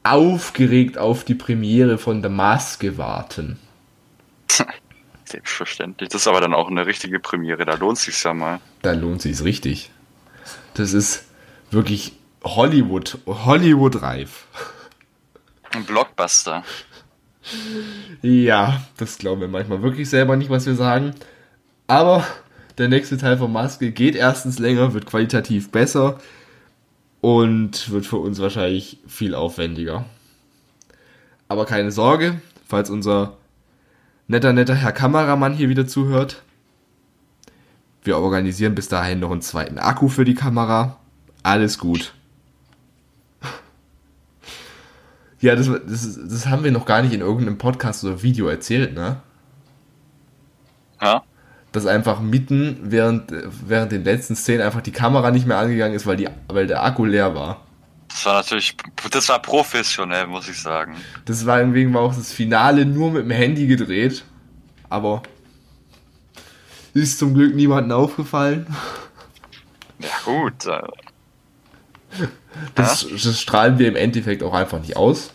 aufgeregt auf die Premiere von der Maske warten. Selbstverständlich. Das ist aber dann auch eine richtige Premiere, da lohnt sich's ja mal. Da lohnt sich's richtig. Das ist wirklich Hollywood, Hollywood reif. Ein Blockbuster. Ja, das glauben wir manchmal wirklich selber nicht, was wir sagen. Aber der nächste Teil von Maske geht erstens länger, wird qualitativ besser und wird für uns wahrscheinlich viel aufwendiger. Aber keine Sorge, falls unser netter, netter Herr Kameramann hier wieder zuhört. Wir organisieren bis dahin noch einen zweiten Akku für die Kamera. Alles gut. Ja, das, das, das haben wir noch gar nicht in irgendeinem Podcast oder Video erzählt, ne? Ja? Dass einfach mitten während, während den letzten Szenen einfach die Kamera nicht mehr angegangen ist, weil, die, weil der Akku leer war. Das war natürlich, das war professionell, muss ich sagen. Das war deswegen war auch das Finale nur mit dem Handy gedreht. Aber ist zum Glück niemandem aufgefallen. Ja, gut. Das, das strahlen wir im Endeffekt auch einfach nicht aus.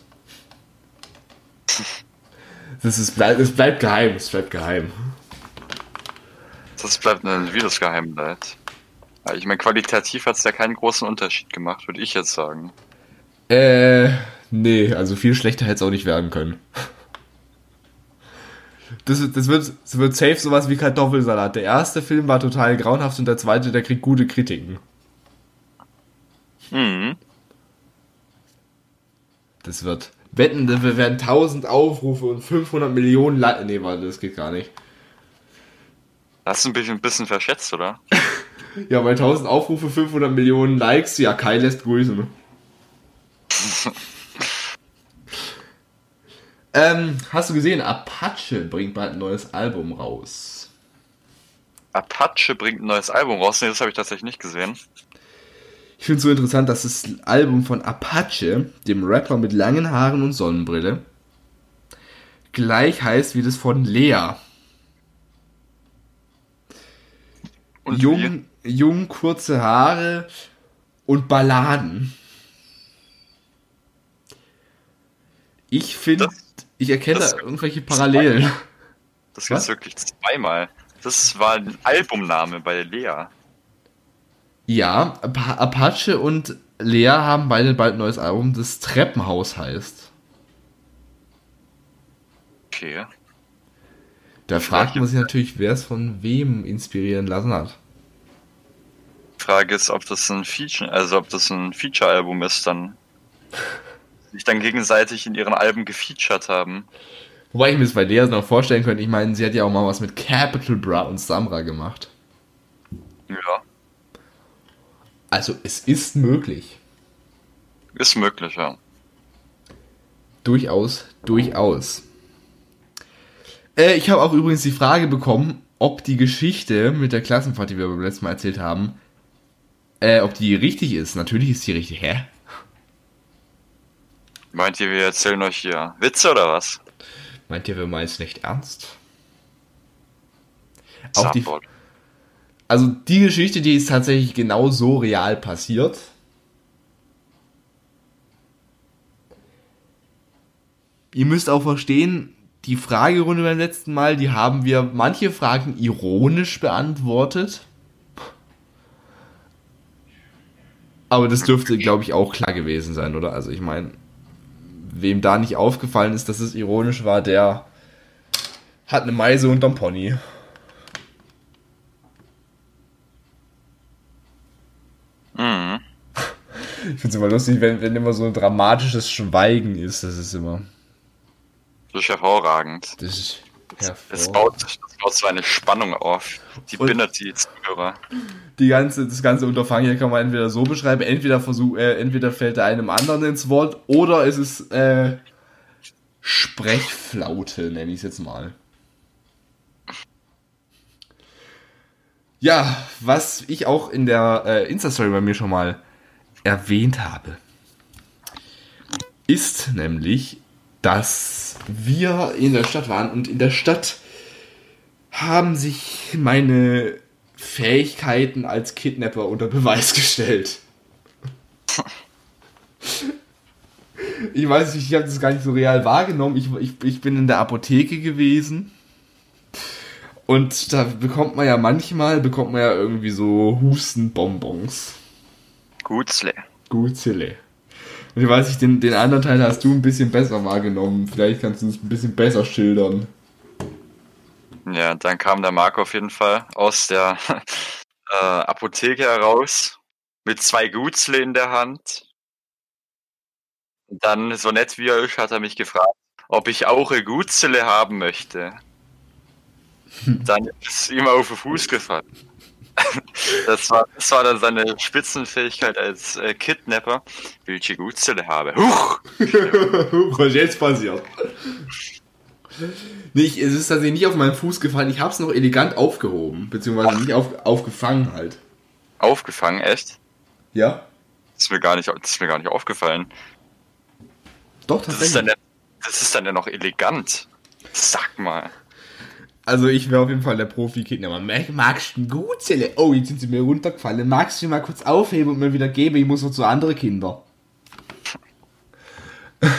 Das ist, es bleibt geheim, es bleibt geheim. Das bleibt ein wildes Geheimnis. Ja, Ich meine, qualitativ hat es ja keinen großen Unterschied gemacht, würde ich jetzt sagen. Äh, nee, also viel schlechter hätte es auch nicht werden können. Das, das, wird, das wird safe sowas wie Kartoffelsalat. Der erste Film war total grauenhaft und der zweite, der kriegt gute Kritiken. Mhm. Das wird. Wetten, wir werden 1000 Aufrufe und 500 Millionen Likes. Nee, warte, das geht gar nicht. Hast du ein bisschen, ein bisschen verschätzt, oder? Ja, bei 1000 Aufrufe, 500 Millionen Likes, ja, Kai lässt grüßen. ähm, hast du gesehen, Apache bringt bald ein neues Album raus. Apache bringt ein neues Album raus. Nee, das habe ich tatsächlich nicht gesehen. Ich finde es so interessant, dass das Album von Apache, dem Rapper mit langen Haaren und Sonnenbrille, gleich heißt wie das von Lea. Und wie? jung, jung, kurze Haare und Balladen. Ich finde, Das- ich erkenne das- da irgendwelche Parallelen. Das Was? gibt's wirklich zweimal. Das war ein Albumname bei Lea. Ja, Apa- Apache und Lea haben beide bald ein neues Album, das Treppenhaus heißt. Okay. Da fragt man sich natürlich, wer es von wem inspirieren lassen hat. Frage ist, ob das ein Feature, also ob das ein Feature-Album ist, dann sich dann gegenseitig in ihren Alben gefeatured haben. Wobei ich mir das bei Lea noch vorstellen könnte, ich meine, sie hat ja auch mal was mit Capital Bra und Samra gemacht. Ja, Also es ist möglich. ist möglich, ja. Durchaus, durchaus. Äh, ich habe auch übrigens die Frage bekommen, ob die Geschichte mit der Klassenfahrt, die wir beim letzten Mal erzählt haben, äh, ob die richtig ist. Natürlich ist die richtig. Hä? Meint ihr, wir erzählen euch hier Witze oder was? Meint ihr, wir meinen es nicht ernst? Auch die, also die Geschichte, die ist tatsächlich genau so real passiert. Ihr müsst auch verstehen, die Fragerunde beim letzten Mal, die haben wir manche Fragen ironisch beantwortet. Aber das dürfte, glaube ich, auch klar gewesen sein, oder? Also ich meine, wem da nicht aufgefallen ist, dass es ironisch war, der hat eine Meise unterm Pony. Mhm. Ich finde es immer lustig, wenn, wenn immer so ein dramatisches Schweigen ist. Das ist immer. Das ist hervorragend. Das ist Es baut, das baut so eine Spannung auf. Die Und- bindet die Zuhörer. Die ganze, das ganze Unterfangen hier kann man entweder so beschreiben, entweder versuch, äh, entweder fällt er einem anderen ins Wort oder es ist äh, Sprechflaute, nenne ich es jetzt mal. Ja, was ich auch in der äh, Insta-Story bei mir schon mal erwähnt habe, ist nämlich, dass wir in der Stadt waren und in der Stadt haben sich meine Fähigkeiten als Kidnapper unter Beweis gestellt. Ich weiß nicht, ich habe das gar nicht so real wahrgenommen. Ich, ich, ich bin in der Apotheke gewesen. Und da bekommt man ja manchmal, bekommt man ja irgendwie so Hustenbonbons. Gutzle. Gutzille. Und ich weiß nicht, den, den anderen Teil hast du ein bisschen besser wahrgenommen. Vielleicht kannst du es ein bisschen besser schildern. Ja, dann kam der Marco auf jeden Fall aus der äh, Apotheke heraus mit zwei Gutzle in der Hand. Und dann, so nett wie er ist, hat er mich gefragt, ob ich auch eine Gutzelle haben möchte. Dann ist ihm auf den Fuß gefallen. Das war, das war dann seine Spitzenfähigkeit als äh, Kidnapper. Welche Gutzelle habe. Huch! Was jetzt passiert? Nee, ich, es ist tatsächlich nicht auf meinen Fuß gefallen. Ich habe es noch elegant aufgehoben. Beziehungsweise nicht auf, aufgefangen halt. Aufgefangen, echt? Ja? Das ist mir gar nicht, das ist mir gar nicht aufgefallen. Doch, Das ist tatsächlich. dann ja, das ist dann ja noch elegant. Sag mal. Also ich wäre auf jeden Fall der Profi-Kidnapper. Mag- Magst du eine Gutzelle? Oh, jetzt sind sie mir runtergefallen. Magst du mal kurz aufheben und mir wieder geben? Ich muss noch zu andere Kinder.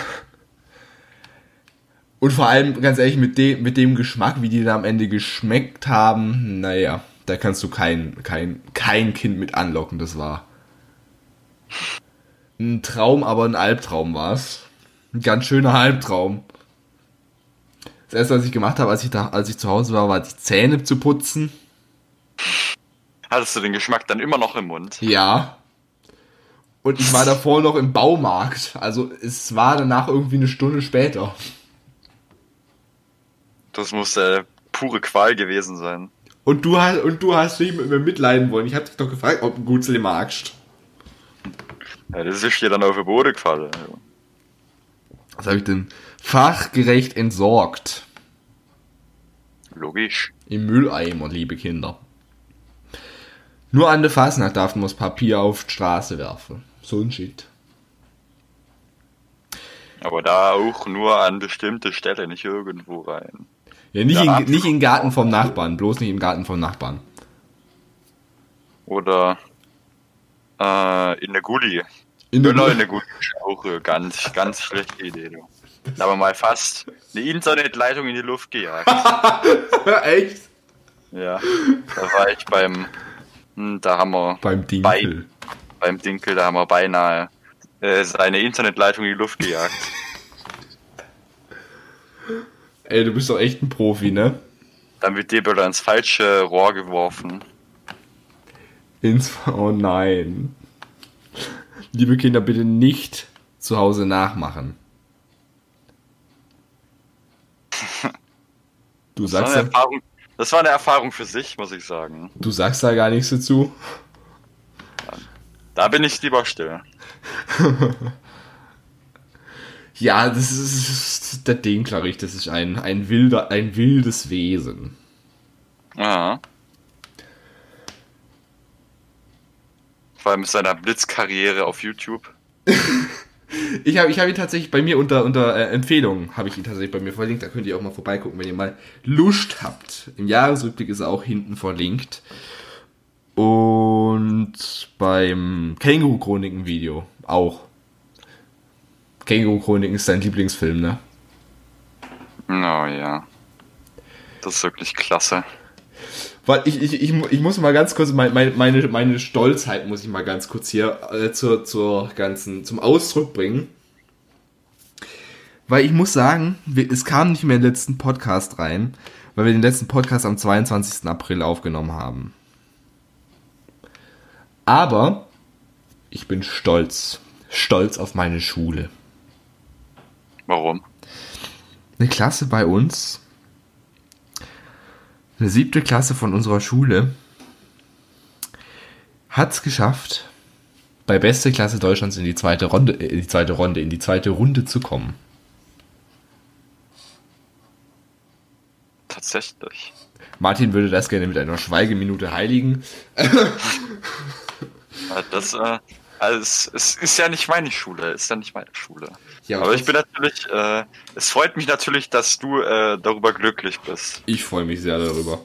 Und vor allem, ganz ehrlich, mit dem, mit dem Geschmack, wie die da am Ende geschmeckt haben, naja, da kannst du kein, kein, kein Kind mit anlocken, das war. Ein Traum, aber ein Albtraum war's. Ein ganz schöner Albtraum. Das erste, was ich gemacht habe, als ich, da, als ich zu Hause war, war die Zähne zu putzen. Hattest du den Geschmack dann immer noch im Mund? Ja. Und ich war davor noch im Baumarkt. Also es war danach irgendwie eine Stunde später. Das muss äh, pure Qual gewesen sein. Und du hast, und du hast nicht mit mir mitleiden wollen. Ich hab dich doch gefragt, ob du Gutzli magst. Ja, das ist dir dann auf den Boden gefallen. Was habe ich denn? Fachgerecht entsorgt. Logisch. Im Mülleimer, liebe Kinder. Nur an der Fasnacht darf man das Papier auf die Straße werfen. So ein Shit. Aber da auch nur an bestimmte Stellen, nicht irgendwo rein. Ja, nicht, in, nicht im Garten vom Nachbarn. Bloß nicht im Garten vom Nachbarn. Oder äh, in der Gully. In Genau, in der Gully ist auch eine ganz, ganz schlechte Idee. Du. Da haben wir mal fast eine Internetleitung in die Luft gejagt. Echt? Ja, da war ich beim, hm, da haben wir Beim Dinkel. beim Dinkel, da haben wir beinahe äh, seine Internetleitung in die Luft gejagt. Ey, du bist doch echt ein Profi, ne? Dann wird der wieder ins falsche Rohr geworfen. Ins. Oh nein. Liebe Kinder, bitte nicht zu Hause nachmachen. Du Das war, sagst, eine da, Erfahrung, das war eine Erfahrung für sich, muss ich sagen. du sagst da gar nichts dazu. Da bin ich lieber still. Ja, das ist der Dinklerich, das ist ein, ein wilder, ein wildes Wesen. Ja. Vor allem mit seiner Blitzkarriere auf YouTube. Ich habe ich hab ihn tatsächlich bei mir unter, unter äh, Empfehlungen, habe ich ihn tatsächlich bei mir verlinkt. Da könnt ihr auch mal vorbeigucken, wenn ihr mal Lust habt. Im Jahresrückblick ist er auch hinten verlinkt. Und beim Känguru-Chroniken-Video auch. Känguru-Chroniken ist sein Lieblingsfilm, ne? Oh ja. Das ist wirklich klasse. Weil ich, ich, ich, ich muss mal ganz kurz, mein- meine, meine, meine Stolzheit muss ich mal ganz kurz hier äh, zur, zur ganzen, zum Ausdruck bringen. Weil ich muss sagen, es kam nicht mehr in den letzten Podcast rein, weil wir den letzten Podcast am 22. April aufgenommen haben. Aber ich bin stolz. Stolz auf meine Schule. Warum? eine Klasse bei uns, eine siebte Klasse von unserer Schule, hat es geschafft, bei beste Klasse Deutschlands in die zweite Runde, äh, in die zweite Runde, in die zweite Runde zu kommen. Tatsächlich. Martin würde das gerne mit einer Schweigeminute heiligen. Das, äh, also es, es ist ja nicht meine Schule, ist ja nicht meine Schule. Ja, Aber ich bin natürlich, äh, es freut mich natürlich, dass du äh, darüber glücklich bist. Ich freue mich sehr darüber.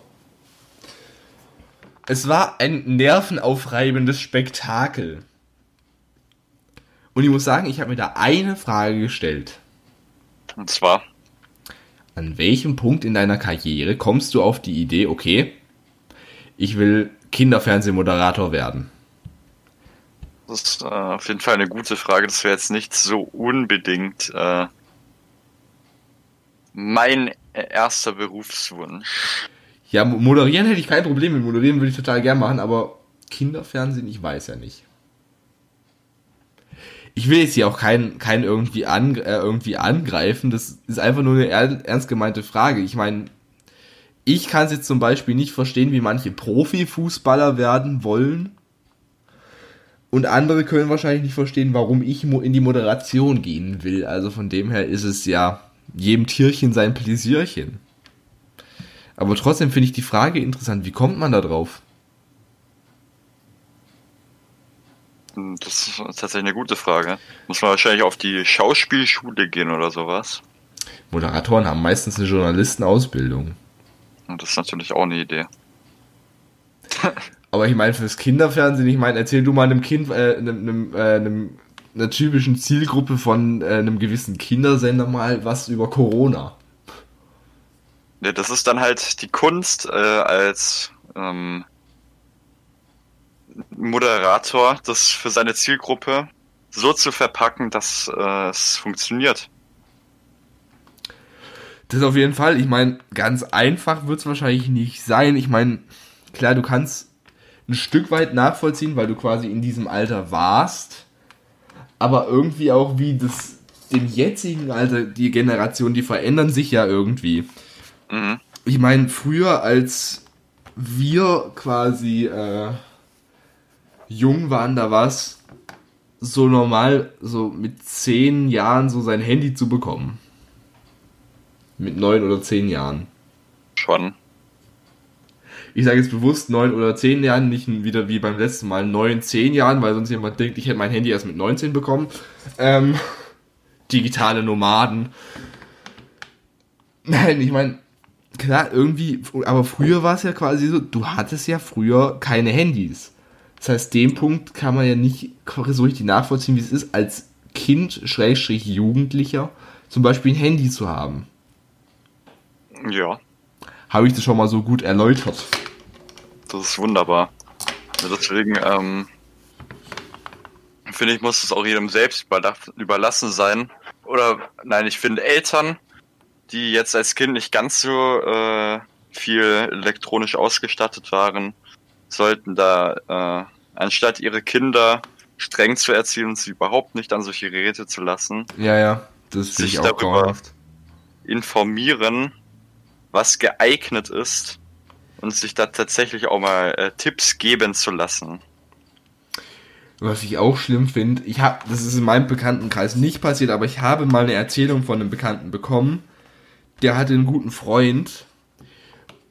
Es war ein nervenaufreibendes Spektakel. Und ich muss sagen, ich habe mir da eine Frage gestellt. Und zwar, An welchem Punkt in deiner Karriere kommst du auf die Idee, okay, ich will Kinderfernsehmoderator werden? Das ist äh, auf jeden Fall eine gute Frage. Das wäre jetzt nicht so unbedingt äh, mein erster Berufswunsch. Ja, mo- moderieren hätte ich kein Problem mit. Moderieren würde ich total gern machen, aber Kinderfernsehen, ich weiß ja nicht. ich will jetzt hier auch keinen keinen irgendwie, an, äh, irgendwie angreifen. Das ist einfach nur eine ernst gemeinte Frage. Ich meine, ich kann es jetzt zum Beispiel nicht verstehen, wie manche Profifußballer werden wollen. Und andere können wahrscheinlich nicht verstehen, warum ich in die Moderation gehen will. Also von dem her ist es ja jedem Tierchen sein Pläsierchen. Aber trotzdem finde ich die Frage interessant. Wie kommt man da drauf? Das ist tatsächlich eine gute Frage. Muss man wahrscheinlich auf die Schauspielschule gehen oder sowas. Moderatoren haben meistens eine Journalistenausbildung. Und das ist natürlich auch eine Idee. Aber ich meine, fürs Kinderfernsehen, ich meine, erzähl du mal einem Kind, äh, einem, einem, äh, einem, einer typischen Zielgruppe von äh, einem gewissen Kindersender mal was über Corona. Ja, das ist dann halt die Kunst äh, als ähm, Moderator, das für seine Zielgruppe so zu verpacken, dass äh, es funktioniert. Das auf jeden Fall. Ich meine, ganz einfach wird es wahrscheinlich nicht sein. Ich meine, klar, du kannst ein Stück weit nachvollziehen, weil du quasi in diesem Alter warst. Aber irgendwie auch wie das im jetzigen Alter, die Generation, die verändern sich ja irgendwie. Mhm. Ich meine, früher als wir quasi äh, jung waren, da war es so normal, so mit zehn Jahren so sein Handy zu bekommen. Mit neun oder zehn Jahren. Schon. Ich sage jetzt bewusst neun oder zehn Jahren, nicht wieder wie beim letzten Mal neun, zehn Jahren, weil sonst jemand denkt, ich hätte mein Handy erst mit 19 bekommen. Ähm, digitale Nomaden. Nein, ich meine, klar, irgendwie, aber früher war es ja quasi so, du hattest ja früher keine Handys. Das heißt, den Punkt kann man ja nicht so richtig nachvollziehen, wie es ist, als Kind, Schrägstrich Jugendlicher, zum Beispiel ein Handy zu haben. Ja. Habe ich das schon mal so gut erläutert? Das ist wunderbar. Deswegen, ähm, finde ich, muss es auch jedem selbst überlassen sein. Oder, nein, ich finde Eltern, die jetzt als Kind nicht ganz so äh, viel elektronisch ausgestattet waren, sollten da, äh, anstatt ihre Kinder streng zu erziehen und sie überhaupt nicht an solche Geräte zu lassen, ja, ja, das sich darüber grauenhaft. informieren, was geeignet ist und sich da tatsächlich auch mal äh, Tipps geben zu lassen. Was ich auch schlimm finde, ich habe, das ist in meinem Bekanntenkreis nicht passiert, aber ich habe mal eine Erzählung von einem Bekannten bekommen. Der hatte einen guten Freund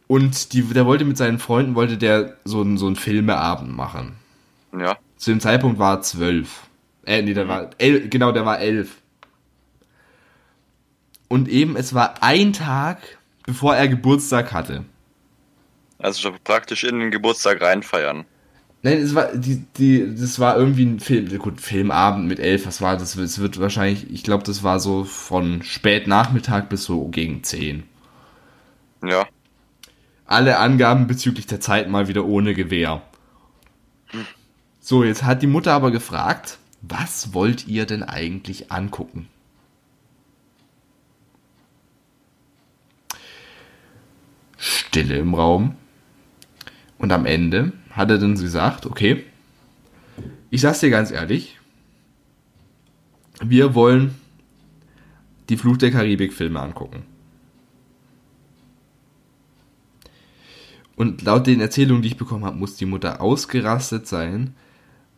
und die, der wollte mit seinen Freunden, wollte der so einen, so einen Filmeabend machen. Ja. Zu dem Zeitpunkt war er zwölf. Äh, nee, der war, elf, genau, der war elf. Und eben, es war ein Tag, bevor er Geburtstag hatte. Also praktisch in den Geburtstag reinfeiern. Nein, es war, die, die, das war irgendwie ein Film, gut, Filmabend mit elf, was war das? Es wird wahrscheinlich, ich glaube, das war so von spät Nachmittag bis so gegen zehn. Ja alle Angaben bezüglich der Zeit mal wieder ohne Gewehr. So, jetzt hat die Mutter aber gefragt, was wollt ihr denn eigentlich angucken? Stille im Raum. Und am Ende hat er dann gesagt, okay, ich sag's dir ganz ehrlich, wir wollen die Fluch der Karibik Filme angucken. Und laut den Erzählungen, die ich bekommen habe, muss die Mutter ausgerastet sein,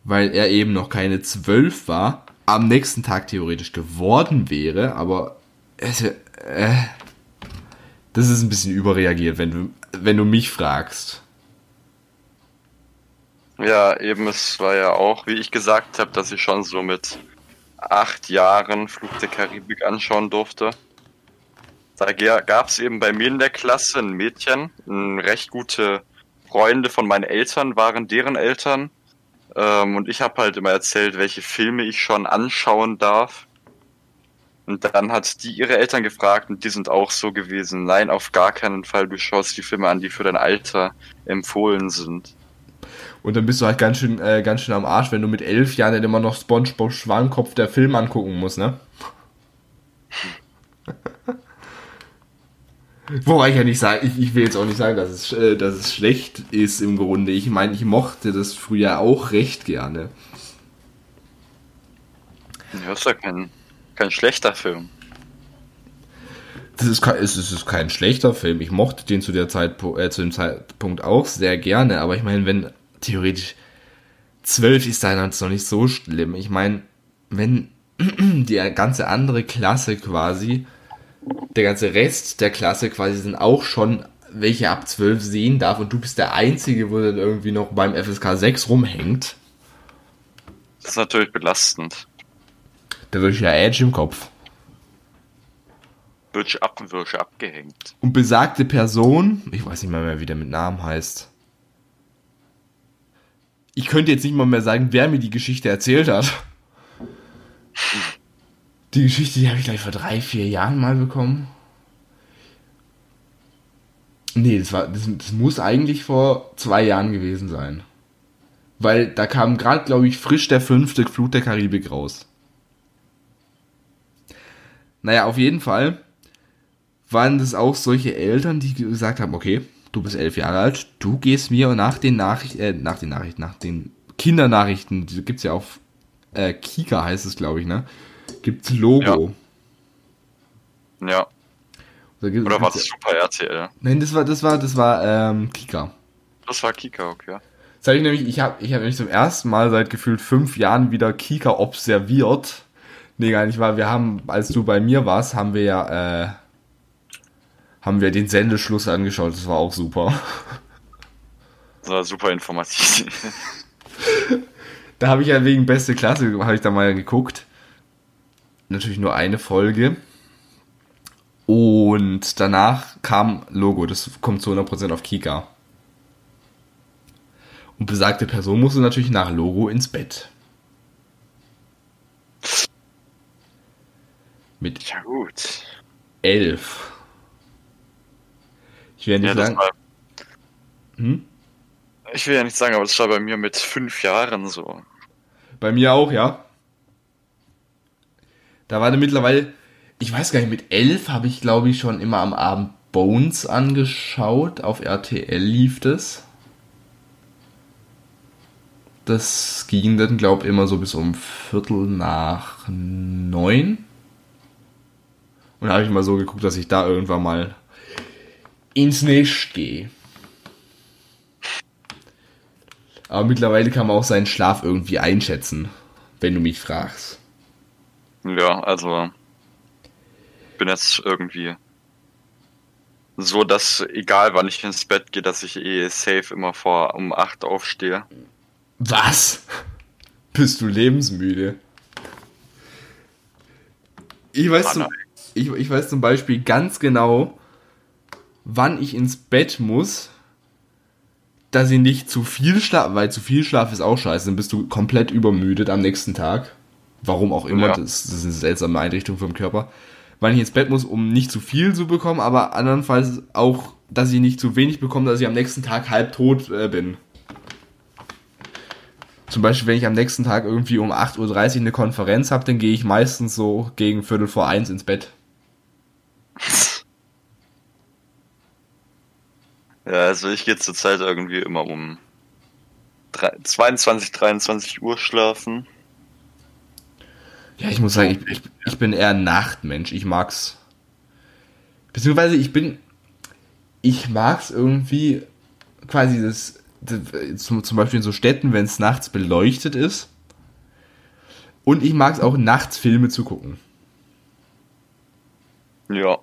weil er eben noch keine zwölf war, am nächsten Tag theoretisch geworden wäre, aber es, äh, das ist ein bisschen überreagiert, wenn du, wenn du mich fragst. Ja, eben, es war ja auch, wie ich gesagt habe, dass ich schon so mit acht Jahren Flug der Karibik anschauen durfte. Da gab es eben bei mir in der Klasse ein Mädchen, recht gute Freunde von meinen Eltern waren deren Eltern. Ähm, und ich habe halt immer erzählt, welche Filme ich schon anschauen darf. Und dann hat die ihre Eltern gefragt und die sind auch so gewesen. Nein, auf gar keinen Fall. Du schaust die Filme an, die für dein Alter empfohlen sind. Und dann bist du halt ganz schön, äh, ganz schön am Arsch, wenn du mit elf Jahren dann immer noch SpongeBob Schwankopf der Film angucken musst, ne? Wobei ich ja nicht sagen, ich, ich will jetzt auch nicht sagen, dass es, äh, dass es schlecht ist im Grunde. Ich meine, ich mochte das früher auch recht gerne. Ja, ist ja kein, kein schlechter Film. Das ist, kein- es ist, kein schlechter Film. Ich mochte den zu, der Zeitpu äh, zu dem Zeitpunkt auch sehr gerne, aber ich meine, wenn theoretisch zwölf ist dann jetzt noch nicht so schlimm. Ich meine, wenn die ganze andere Klasse quasi, der ganze Rest der Klasse quasi sind auch schon welche ab zwölf sehen darf und du bist der Einzige, wo dann irgendwie noch beim FSK 6 rumhängt, Das ist natürlich belastend. da würde ich ja Edge im Kopf. Wird schon abgehängt. Und besagte Person, ich weiß nicht mal mehr, wie der mit Namen heißt. Ich könnte jetzt nicht mal mehr sagen, wer mir die Geschichte erzählt hat. Die Geschichte, die habe ich gleich vor drei, vier Jahren mal bekommen. Nee, das, war, das, das muss eigentlich vor zwei Jahren gewesen sein. Weil da kam gerade, glaube ich, frisch der fünfte Flut der Karibik raus. Naja, auf jeden Fall waren das auch solche Eltern, die gesagt haben, okay, du bist elf Jahre alt, du gehst mir nach den Nachrichten, äh, nach den Nachrichten, nach den Kindernachrichten, die gibt's ja auf äh, Kika heißt es, glaube ich, ne? Gibt's Logo. Ja. Da gibt- Oder war gibt's- das Super RTL? Nein, das war, das war, das war ähm, Kika. Das war Kika, okay. Das hab ich nämlich, ich habe ich hab nämlich zum ersten Mal seit gefühlt fünf Jahren wieder Kika observiert. Nee, gar nicht wahr. Wir haben, als du bei mir warst, haben wir ja, äh, haben wir den Sendeschluss angeschaut. Das war auch super. Das war super informativ. Da habe ich ja wegen beste Klasse, habe ich da mal geguckt. Natürlich nur eine Folge. Und danach kam Logo, das kommt zu 100% auf Kika. Und besagte Person musste natürlich nach Logo ins Bett. Mit ja, gut. elf. Ich werde Ja, nicht das sagen. war, Hm? ich will ja nicht sagen, aber das war bei mir mit fünf Jahren so. Bei mir auch, ja. Da war der mittlerweile, ich weiß gar nicht, mit elf habe ich glaube ich schon immer am Abend Bones angeschaut. Auf RTL lief das. Das ging dann, glaube ich, immer so bis um Viertel nach neun. Und da habe ich mal so geguckt, dass ich da irgendwann mal ins Nest gehe. Aber mittlerweile kann man auch seinen Schlaf irgendwie einschätzen, wenn du mich fragst. Ja, also bin jetzt irgendwie so, dass egal wann ich ins Bett gehe, dass ich eh safe immer vor um 8 aufstehe. Was? Bist du lebensmüde? Ich weiß, zum, Mann, ich, ich weiß zum Beispiel ganz genau, wann ich ins Bett muss, dass ich nicht zu viel schlafe, weil zu viel Schlaf ist auch scheiße, dann bist du komplett übermüdet am nächsten Tag. Warum auch immer, Ja. das, das ist eine seltsame Einrichtung vom Körper. Wann ich ins Bett muss, um nicht zu viel zu bekommen, aber andernfalls auch, dass ich nicht zu wenig bekomme, dass ich am nächsten Tag halb tot äh, bin. Zum Beispiel, wenn ich am nächsten Tag irgendwie um 8.30 Uhr eine Konferenz habe, dann gehe ich meistens so gegen Viertel vor eins ins Bett. Ja, also ich gehe zurzeit irgendwie immer um drei- 22, 23 Uhr schlafen. Ja, ich muss sagen, ich, ich, ich bin eher ein Nachtmensch. Ich mag's. Beziehungsweise ich bin. Ich mag's irgendwie quasi das. das zum, zum Beispiel in so Städten, wenn es nachts beleuchtet ist. Und ich mag's auch nachts Filme zu gucken. Ja.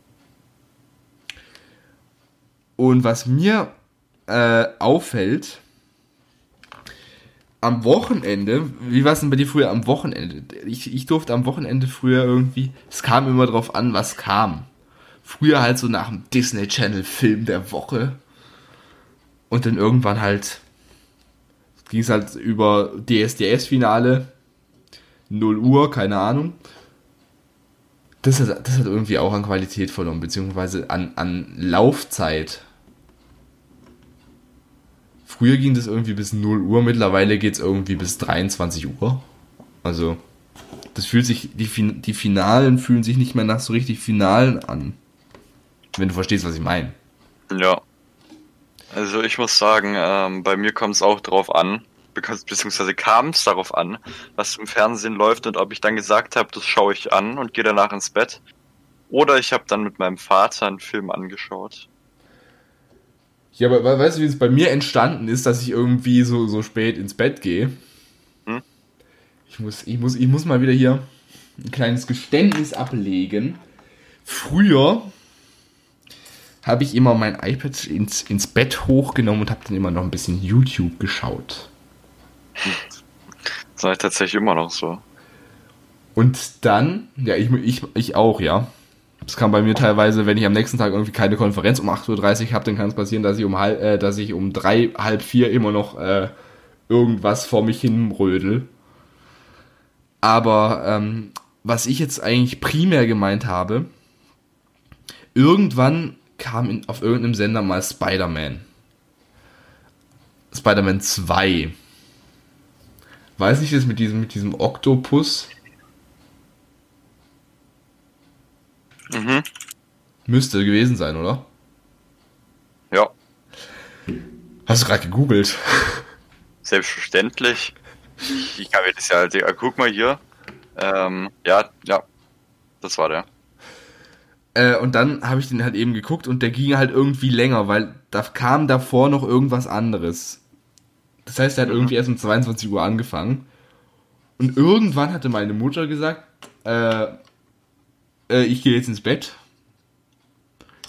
Und was mir äh, auffällt, am Wochenende, wie war es denn bei dir früher am Wochenende? Ich, ich durfte am Wochenende früher irgendwie, es kam immer drauf an, was kam. Früher halt so nach dem Disney Channel Film der Woche. Und dann irgendwann halt ging es halt über DSDS-Finale, 0 Uhr, keine Ahnung. Das hat, das hat irgendwie auch an Qualität verloren, beziehungsweise an, an Laufzeit. Früher ging das irgendwie bis 0 Uhr, mittlerweile geht es irgendwie bis 23 Uhr. Also, das fühlt sich, die, Fin- die Finalen fühlen sich nicht mehr nach so richtig Finalen an. Wenn du verstehst, was ich meine. Ja. Also ich muss sagen, ähm, bei mir kommt es auch drauf an. beziehungsweise kam es darauf an, was im Fernsehen läuft und ob ich dann gesagt habe, das schaue ich an und gehe danach ins Bett. Oder ich habe dann mit meinem Vater einen Film angeschaut. Ja, aber weißt du, wie es bei mir entstanden ist, dass ich irgendwie so, so spät ins Bett gehe? Hm? Ich, muss, ich, muss, ich muss mal wieder hier ein kleines Geständnis ablegen. Früher habe ich immer mein iPad ins, ins Bett hochgenommen und habe dann immer noch ein bisschen YouTube geschaut. Das war tatsächlich immer noch so. Und dann, ja, ich, ich, ich auch, ja. Das kann bei mir teilweise, wenn ich am nächsten Tag irgendwie keine Konferenz um 8.30 Uhr habe, dann kann es passieren, dass ich um halb, äh, dass ich um drei, halb vier immer noch äh, irgendwas vor mich hin rödel. Aber ähm, was ich jetzt eigentlich primär gemeint habe, irgendwann kam in, auf irgendeinem Sender mal Spider-Man. Spider-Man 2. Weiß ich das mit diesem, mit diesem Oktopus? Mhm. Müsste gewesen sein, oder? Ja. Hast du gerade gegoogelt? Selbstverständlich. Ich kann mir das ja halt. Guck mal hier. Ähm, ja, ja. Das war der. Äh, und dann habe ich den halt eben geguckt und der ging halt irgendwie länger, weil da kam davor noch irgendwas anderes. Das heißt, er hat mhm. irgendwie erst um 22 Uhr angefangen. Und irgendwann hatte meine Mutter gesagt, äh, äh, ich gehe jetzt ins Bett.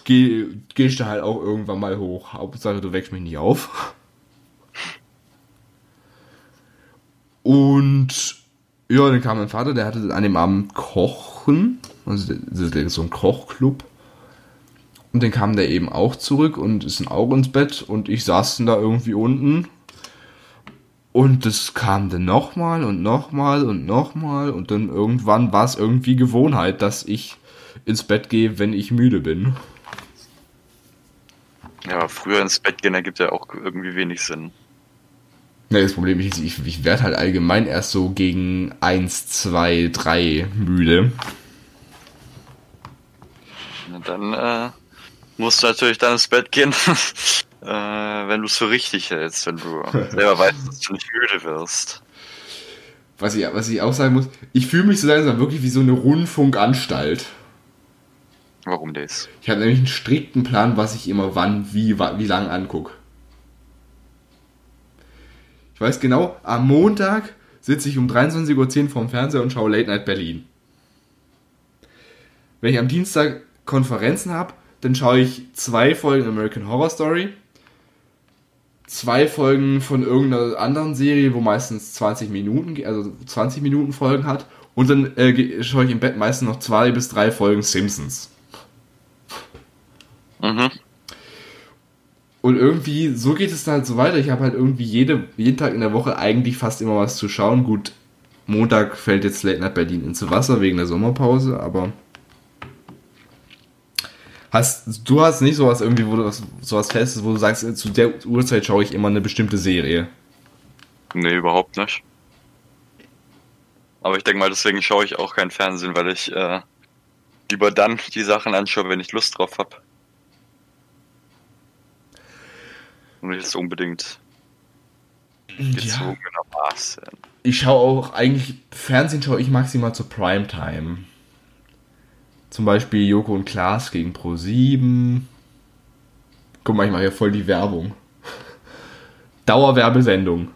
Geh, gehst da halt auch irgendwann mal hoch. Hauptsache, du wächst mich nicht auf. Und ja, dann kam mein Vater, der hatte an dem Abend Kochen. Also das ist so ein Kochclub. Und dann kam der eben auch zurück und ist dann auch ins Bett und ich saß dann da irgendwie unten. Und das kam dann nochmal und nochmal und nochmal und dann irgendwann war es irgendwie Gewohnheit, dass ich ins Bett gehe, wenn ich müde bin. Ja, früher ins Bett gehen ergibt ja auch irgendwie wenig Sinn. Ja, das Problem ist, ich, ich werde halt allgemein erst so gegen 1, 2, 3 müde. Na dann äh, musst du natürlich dann ins Bett gehen, äh, wenn du es für richtig hältst, wenn du selber weißt, dass du nicht müde wirst. Was ich, was ich auch sagen muss, ich fühle mich so langsam wirklich wie so eine Rundfunkanstalt. Warum das? Ich habe nämlich einen strikten Plan, was ich immer wann, wie, wie lang angucke. Ich weiß genau, am Montag sitze ich um 23.10 Uhr vorm Fernseher und schaue Late Night Berlin. Wenn ich am Dienstag Konferenzen habe, dann schaue ich zwei Folgen American Horror Story, zwei Folgen von irgendeiner anderen Serie, wo meistens 20 Minuten, also 20 Minuten Folgen hat, und dann äh, schaue ich im Bett meistens noch zwei bis drei Folgen Simpsons. Mhm. Und irgendwie, so geht es dann halt so weiter. Ich habe halt irgendwie jede, jeden Tag in der Woche eigentlich fast immer was zu schauen. Gut, Montag fällt jetzt Late Night Berlin ins Wasser wegen der Sommerpause, aber Hast, du hast nicht sowas irgendwie, wo du was, sowas Festes, wo du sagst, zu der Uhrzeit schaue ich immer eine bestimmte Serie. Nee, überhaupt nicht. Aber ich denke mal, deswegen schaue ich auch kein Fernsehen, weil ich äh, lieber dann die Sachen anschaue, wenn ich Lust drauf habe. Und nicht unbedingt gezwungenermaßen. Ja. Ich schaue auch eigentlich, Fernsehen schaue ich maximal zur Primetime. Zum Beispiel Joko und Klaas gegen Pro7. Guck mal, ich mache ja voll die Werbung. Dauerwerbesendung.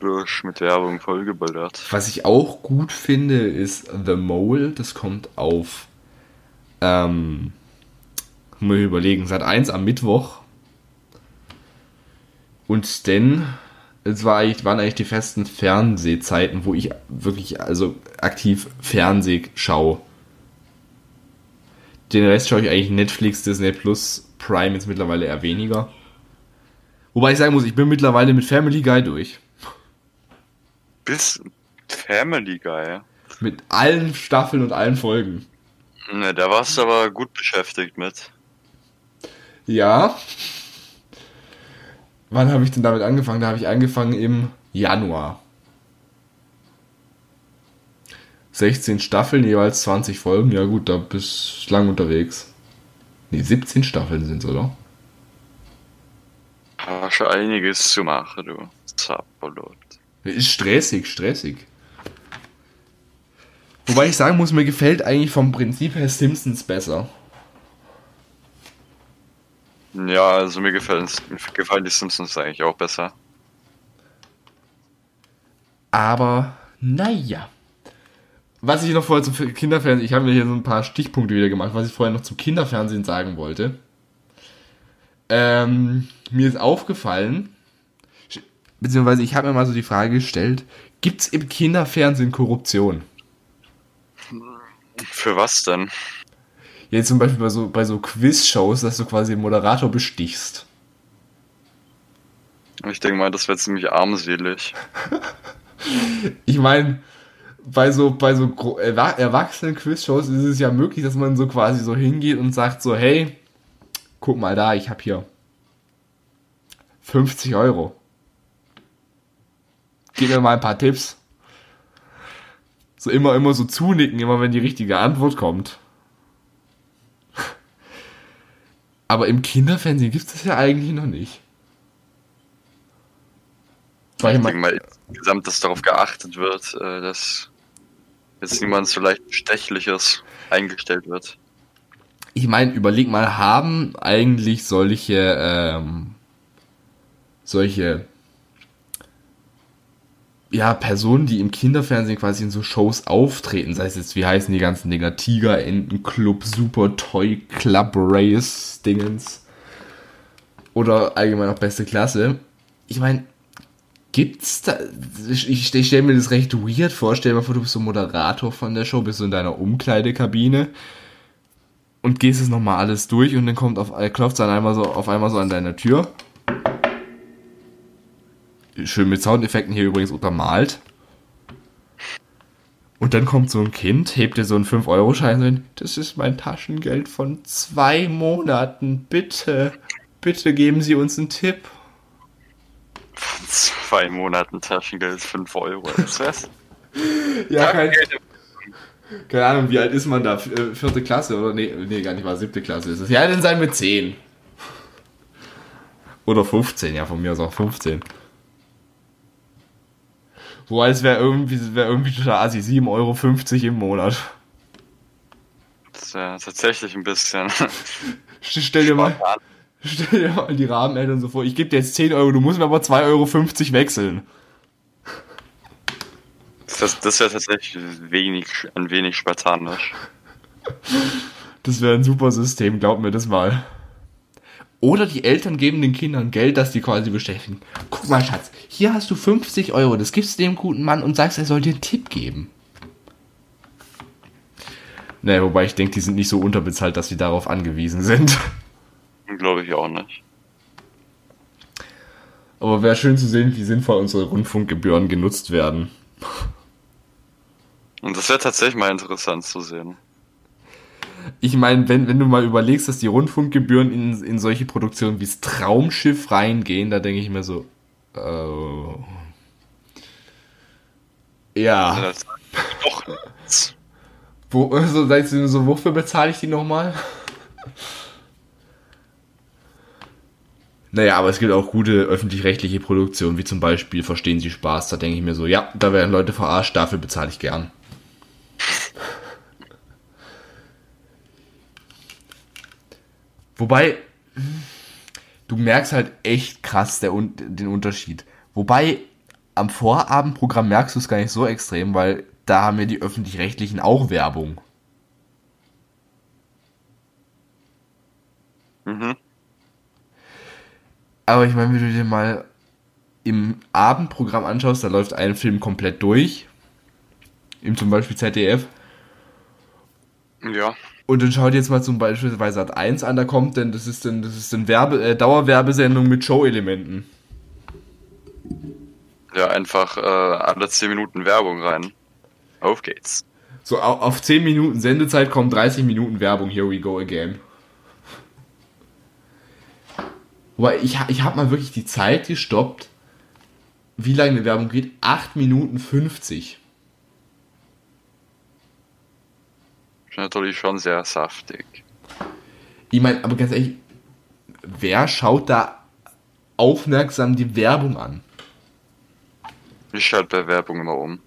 Durch mit Werbung vollgeballert. Was ich auch gut finde, ist The Mole. Das kommt auf. Ähm, muss ich überlegen, seit 1 am Mittwoch. Und denn, es war eigentlich, waren eigentlich die festen Fernsehzeiten, wo ich wirklich also aktiv Fernseh schaue. Den Rest schaue ich eigentlich Netflix, Disney Plus, Prime jetzt mittlerweile eher weniger. Wobei ich sagen muss, ich bin mittlerweile mit Family Guy durch. Bis Family Guy? Mit allen Staffeln und allen Folgen. Ne, da warst du aber gut beschäftigt mit. Ja. Wann habe ich denn damit angefangen? Da habe ich angefangen im Januar. 16 Staffeln, jeweils 20 Folgen. Ja gut, da bist du lang unterwegs. Ne, 17 Staffeln sind es, oder? Hast schon einiges zu machen, du. Absolut. Ist stressig, stressig. Wobei ich sagen muss, mir gefällt eigentlich vom Prinzip her Simpsons besser. Ja, also mir gefallen, mir gefallen die Simpsons eigentlich auch besser. Aber naja. Was ich noch vorher zum Kinderfernsehen, ich habe mir hier so ein paar Stichpunkte wieder gemacht, was ich vorher noch zum Kinderfernsehen sagen wollte. Ähm, mir ist aufgefallen, beziehungsweise ich habe mir mal so die Frage gestellt, gibt es im Kinderfernsehen Korruption? Für was denn? Jetzt zum Beispiel bei so, bei so Quiz-Shows, dass du quasi den Moderator bestichst. Ich denke mal, das wäre ziemlich armselig. ich meine, bei so, bei so erwachsenen Quiz-Shows ist es ja möglich, dass man so quasi so hingeht und sagt so, hey, guck mal da, ich habe hier 50 Euro. Gib mir mal ein paar Tipps. So immer, immer so zunicken, immer wenn die richtige Antwort kommt. Aber im Kinderfernsehen gibt es das ja eigentlich noch nicht. Ich denke mal, insgesamt, dass darauf geachtet wird, äh, dass jetzt niemand so leicht Bestechliches eingestellt wird. Ich meine, überleg mal, haben eigentlich solche, ähm, solche, ja, Personen, die im Kinderfernsehen quasi in so Shows auftreten, sei es jetzt, wie heißen die ganzen Dinger, Tiger, Entenclub, Super Toy Club Race Dingens oder allgemein auch beste Klasse. Ich meine, Gibt's da. Ich, ich stelle mir das recht weird vor. Stell dir mal vor, du bist so Moderator von der Show, bist du in deiner Umkleidekabine und gehst es nochmal alles durch und dann kommt auf, klopft dann einmal so auf einmal so an deiner Tür. Schön mit Soundeffekten hier übrigens untermalt. Und dann kommt so ein Kind, hebt dir so einen 5-Euro-Schein und das ist mein Taschengeld von zwei Monaten. Bitte, bitte geben Sie uns einen Tipp zwei Monaten Taschengeld 5 Euro. Was was? ja, kein, keine Ahnung, wie alt ist man da? Äh, vierte Klasse oder? Nee, nee, gar nicht mal siebte Klasse ist es. Ja, dann sein mit 10. Oder 15, ja, von mir aus auch 15. Wobei es wäre irgendwie, wär irgendwie total assi, 7,50 Euro im Monat. Das ist ja tatsächlich ein bisschen. Stell dir mal. Stell dir mal die Rahmeneltern so vor, ich gebe dir jetzt 10 Euro, du musst mir aber 2,50 Euro wechseln. Das, das wäre tatsächlich wenig, ein wenig spartanisch. Das wäre ein super System, glaub mir das mal. Oder die Eltern geben den Kindern Geld, das die quasi beschäftigen. Guck mal, Schatz, hier hast du 50 Euro, das gibst du dem guten Mann und sagst, er soll dir einen Tipp geben. Naja, wobei ich denke, die sind nicht so unterbezahlt, dass sie darauf angewiesen sind. Glaube ich auch nicht. Aber wäre schön zu sehen, wie sinnvoll unsere Rundfunkgebühren genutzt werden. Und das wäre tatsächlich mal interessant zu sehen. Ich meine, wenn, wenn du mal überlegst, dass die Rundfunkgebühren in, in solche Produktionen wie das Traumschiff reingehen, da denke ich mir so, oh. Ja. Doch. Wo, also, sagst du so, wofür bezahle ich die nochmal? Naja, aber es gibt auch gute öffentlich-rechtliche Produktionen, wie zum Beispiel Verstehen Sie Spaß. Da denke ich mir so, ja, da werden Leute verarscht, dafür bezahle ich gern. Wobei, du merkst halt echt krass der, den Unterschied. Wobei, am Vorabendprogramm merkst du es gar nicht so extrem, weil da haben ja die öffentlich-rechtlichen auch Werbung. Mhm. Aber ich meine, wenn du dir mal im Abendprogramm anschaust, da läuft ein Film komplett durch. Im zum Beispiel ZDF. Ja. Und dann schau dir jetzt mal zum Beispiel bei Sat 1 an, da kommt denn, das ist dann, das ist dann Werbe, äh, Dauerwerbesendung mit Show-Elementen. Ja, einfach äh, alle 10 Minuten Werbung rein. Auf geht's. So, auf 10 Minuten Sendezeit kommen 30 Minuten Werbung, here we go again. Wobei, ich, ich habe mal wirklich die Zeit gestoppt, wie lange eine Werbung geht. 8 Minuten 50. Natürlich schon sehr saftig. Ich meine, aber ganz ehrlich, wer schaut da aufmerksam die Werbung an? Ich schalte bei Werbung immer um.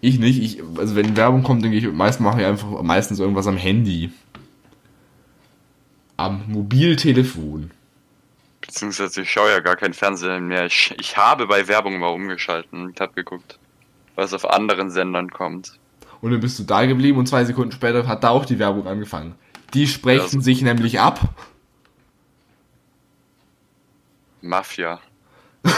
Ich nicht. Ich, also wenn Werbung kommt, denke ich, meist mache ich einfach meistens irgendwas am Handy. Am Mobiltelefon. Beziehungsweise ich schaue ja gar kein Fernsehen mehr. Ich, ich habe bei Werbung immer umgeschalten und habe geguckt, was auf anderen Sendern kommt. Und dann bist du da geblieben und zwei Sekunden später hat da auch die Werbung angefangen. Die sprechen Ja, so- sich nämlich ab. Mafia.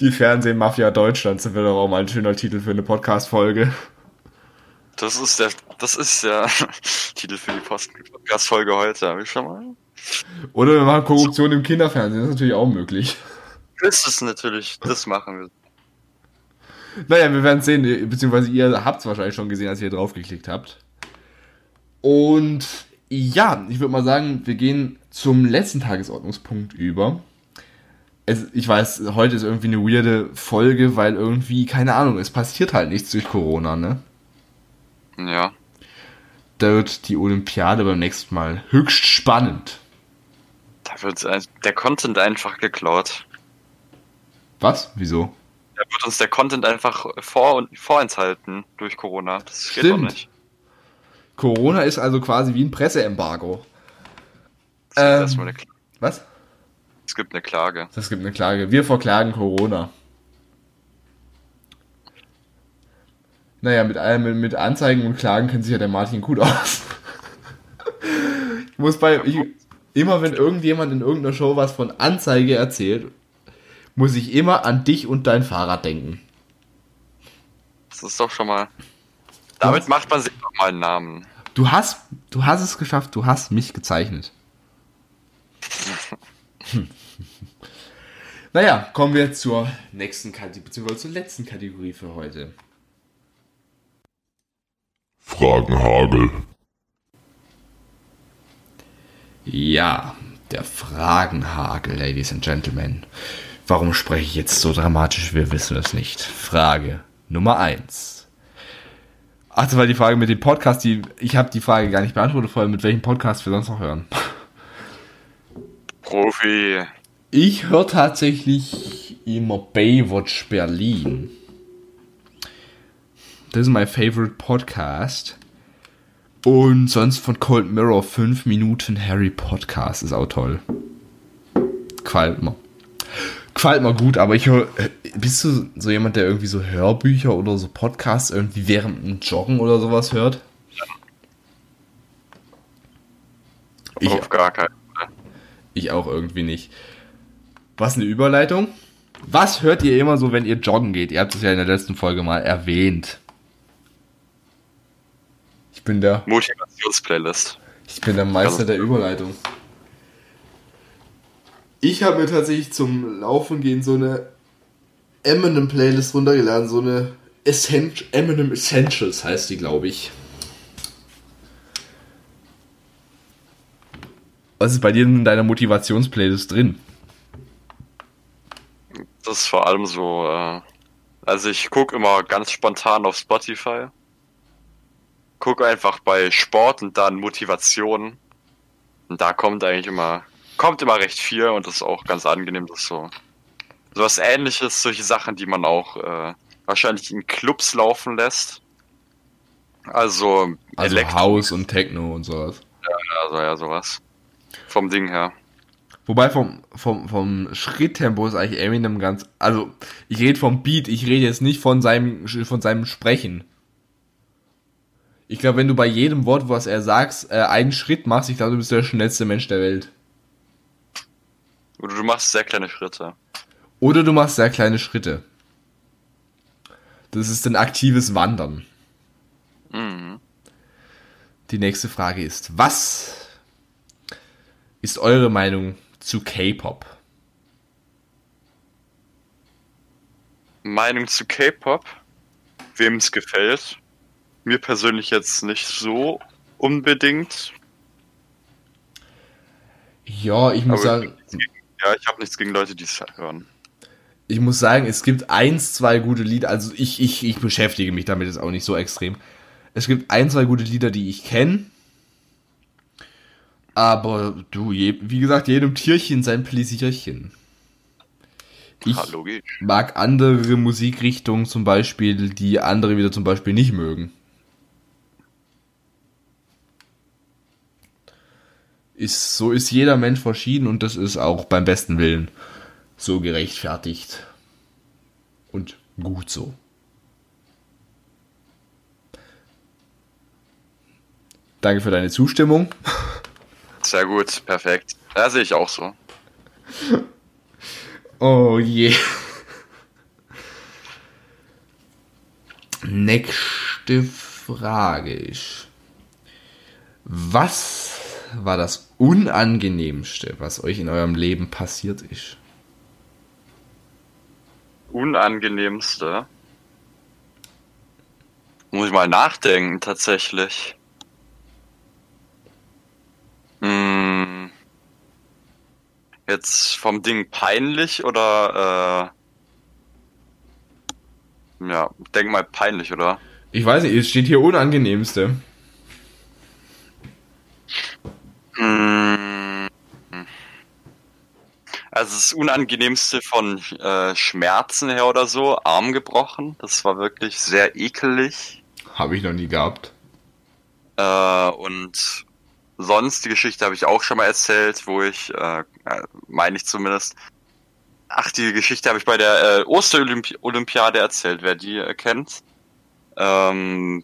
Die Fernsehmafia Deutschlands, das wäre doch auch mal ein schöner Titel für eine Podcast-Folge. Das ist der, das ist der Titel für die Podcast-Folge heute. Hab ich schon mal? Oder wir machen Korruption im Kinderfernsehen, das ist natürlich auch möglich. Das ist natürlich, das machen wir. Naja, wir werden sehen, beziehungsweise ihr habt es wahrscheinlich schon gesehen, als ihr draufgeklickt habt. Und ja, ich würde mal sagen, wir gehen zum letzten Tagesordnungspunkt über. Es, ich weiß, heute ist irgendwie eine weirde Folge, weil irgendwie, keine Ahnung, es passiert halt nichts durch Corona, ne? Ja. Da wird die Olympiade beim nächsten Mal höchst spannend. Da wird ein- der Content einfach geklaut. Was? Wieso? Da wird uns der Content einfach vor und vorenthalten durch Corona. Das geht doch Stimmt. nicht. Corona ist also quasi wie ein Presseembargo. Es Ähm. Was? es gibt eine Klage. Das gibt eine Klage. Wir verklagen Corona. Naja, mit, allem- mit, mit Anzeigen und Klagen kennt sich ja der Martin gut aus. ich muss bei. Ich, immer wenn irgendjemand in irgendeiner Show was von Anzeige erzählt, muss ich immer an dich und dein Fahrrad denken. Das ist doch schon mal. Damit macht man sich doch mal einen Namen. Du hast, du hast es geschafft, du hast mich gezeichnet. Hm. naja, kommen wir zur nächsten Kategorie, beziehungsweise zur letzten Kategorie für heute. Fragenhagel. Ja, der Fragenhagel, Ladies and Gentlemen. Warum spreche ich jetzt so dramatisch? Wir wissen es nicht. Frage Nummer eins. Ach, das war die Frage mit dem Podcast, die ich habe die Frage gar nicht beantwortet vorher, mit welchem Podcast wir sonst noch hören. Profi. Ich höre tatsächlich immer Baywatch Berlin. Das ist mein favorite Podcast. Und sonst von Cold Mirror 5 Minuten Harry Podcast ist auch toll. Gefällt mir. Gefällt mir gut, aber ich höre. äh, Bist du so jemand, der irgendwie so Hörbücher oder so Podcasts irgendwie während dem Joggen oder sowas hört? Ich, Auf gar keinen Fall. ich auch irgendwie nicht. Was eine Überleitung? Was hört ihr immer so, wenn ihr joggen geht? Ihr habt es ja in der letzten Folge mal erwähnt. Ich bin der, Motivationsplaylist. ich bin der Meister der Überleitung. Ich habe mir tatsächlich zum Laufen gehen so eine Eminem Playlist runtergeladen, so eine Essent Eminem Essentials heißt die, glaube ich. Was ist bei dir in deiner Motivationsplaylist drin? Das ist vor allem so, äh, also ich gucke immer ganz spontan auf Spotify. Gucke einfach bei Sport und dann Motivation. Und da kommt eigentlich immer, kommt immer recht viel und das ist auch ganz angenehm, das ist so. Sowas ähnliches, solche Sachen, die man auch äh, wahrscheinlich in Clubs laufen lässt. Also, Also Elektro- House und Techno und sowas. also ja, sowas. Vom Ding her. Wobei vom, vom, vom Schritttempo ist eigentlich Eminem ganz. Also, ich rede vom Beat, ich rede jetzt nicht von seinem, von seinem Sprechen. Ich glaube, wenn du bei jedem Wort, was er sagt, äh, einen Schritt machst, ich glaube, du bist der schnellste Mensch der Welt. Oder du machst sehr kleine Schritte. Oder du machst sehr kleine Schritte. Das ist ein aktives Wandern. Mhm. Die nächste Frage ist, was ist eure Meinung zu K-Pop? Meinung zu K-Pop, wem es gefällt. Mir persönlich jetzt nicht so unbedingt. Ja, ich muss Aber- sagen, Ja, ich habe nichts gegen Leute, die es hören. ich muss sagen, es gibt eins, zwei gute Lieder, also ich, ich, ich beschäftige mich damit jetzt auch nicht so extrem. Es gibt ein, zwei gute Lieder, die ich kenne. Aber du, je, wie gesagt, jedem Tierchen sein Pläsierchen. Ich Ja, mag andere Musikrichtungen zum Beispiel, die andere wieder zum Beispiel nicht mögen. Ist, so ist jeder Mensch verschieden und das ist auch beim besten Willen so gerechtfertigt. Und gut so. Danke für deine Zustimmung. Sehr gut, perfekt. Ja, sehe ich auch so. Oh je. Nächste Frage ist, was war das Unangenehmste, was euch in eurem Leben passiert ist? Unangenehmste. Muss ich mal nachdenken, tatsächlich. Hm. Jetzt vom Ding peinlich oder äh, ja, denk mal peinlich, oder? Ich weiß nicht, es steht hier Unangenehmste. Hm. Also das Unangenehmste von äh, Schmerzen her oder so, Arm gebrochen. Das war wirklich sehr ekelig. Habe ich noch nie gehabt. Äh, und sonst, die Geschichte habe ich auch schon mal erzählt, wo ich, äh, äh, meine ich zumindest, ach, die Geschichte habe ich bei der äh, Osterolympiade erzählt, wer die äh, kennt. Ähm,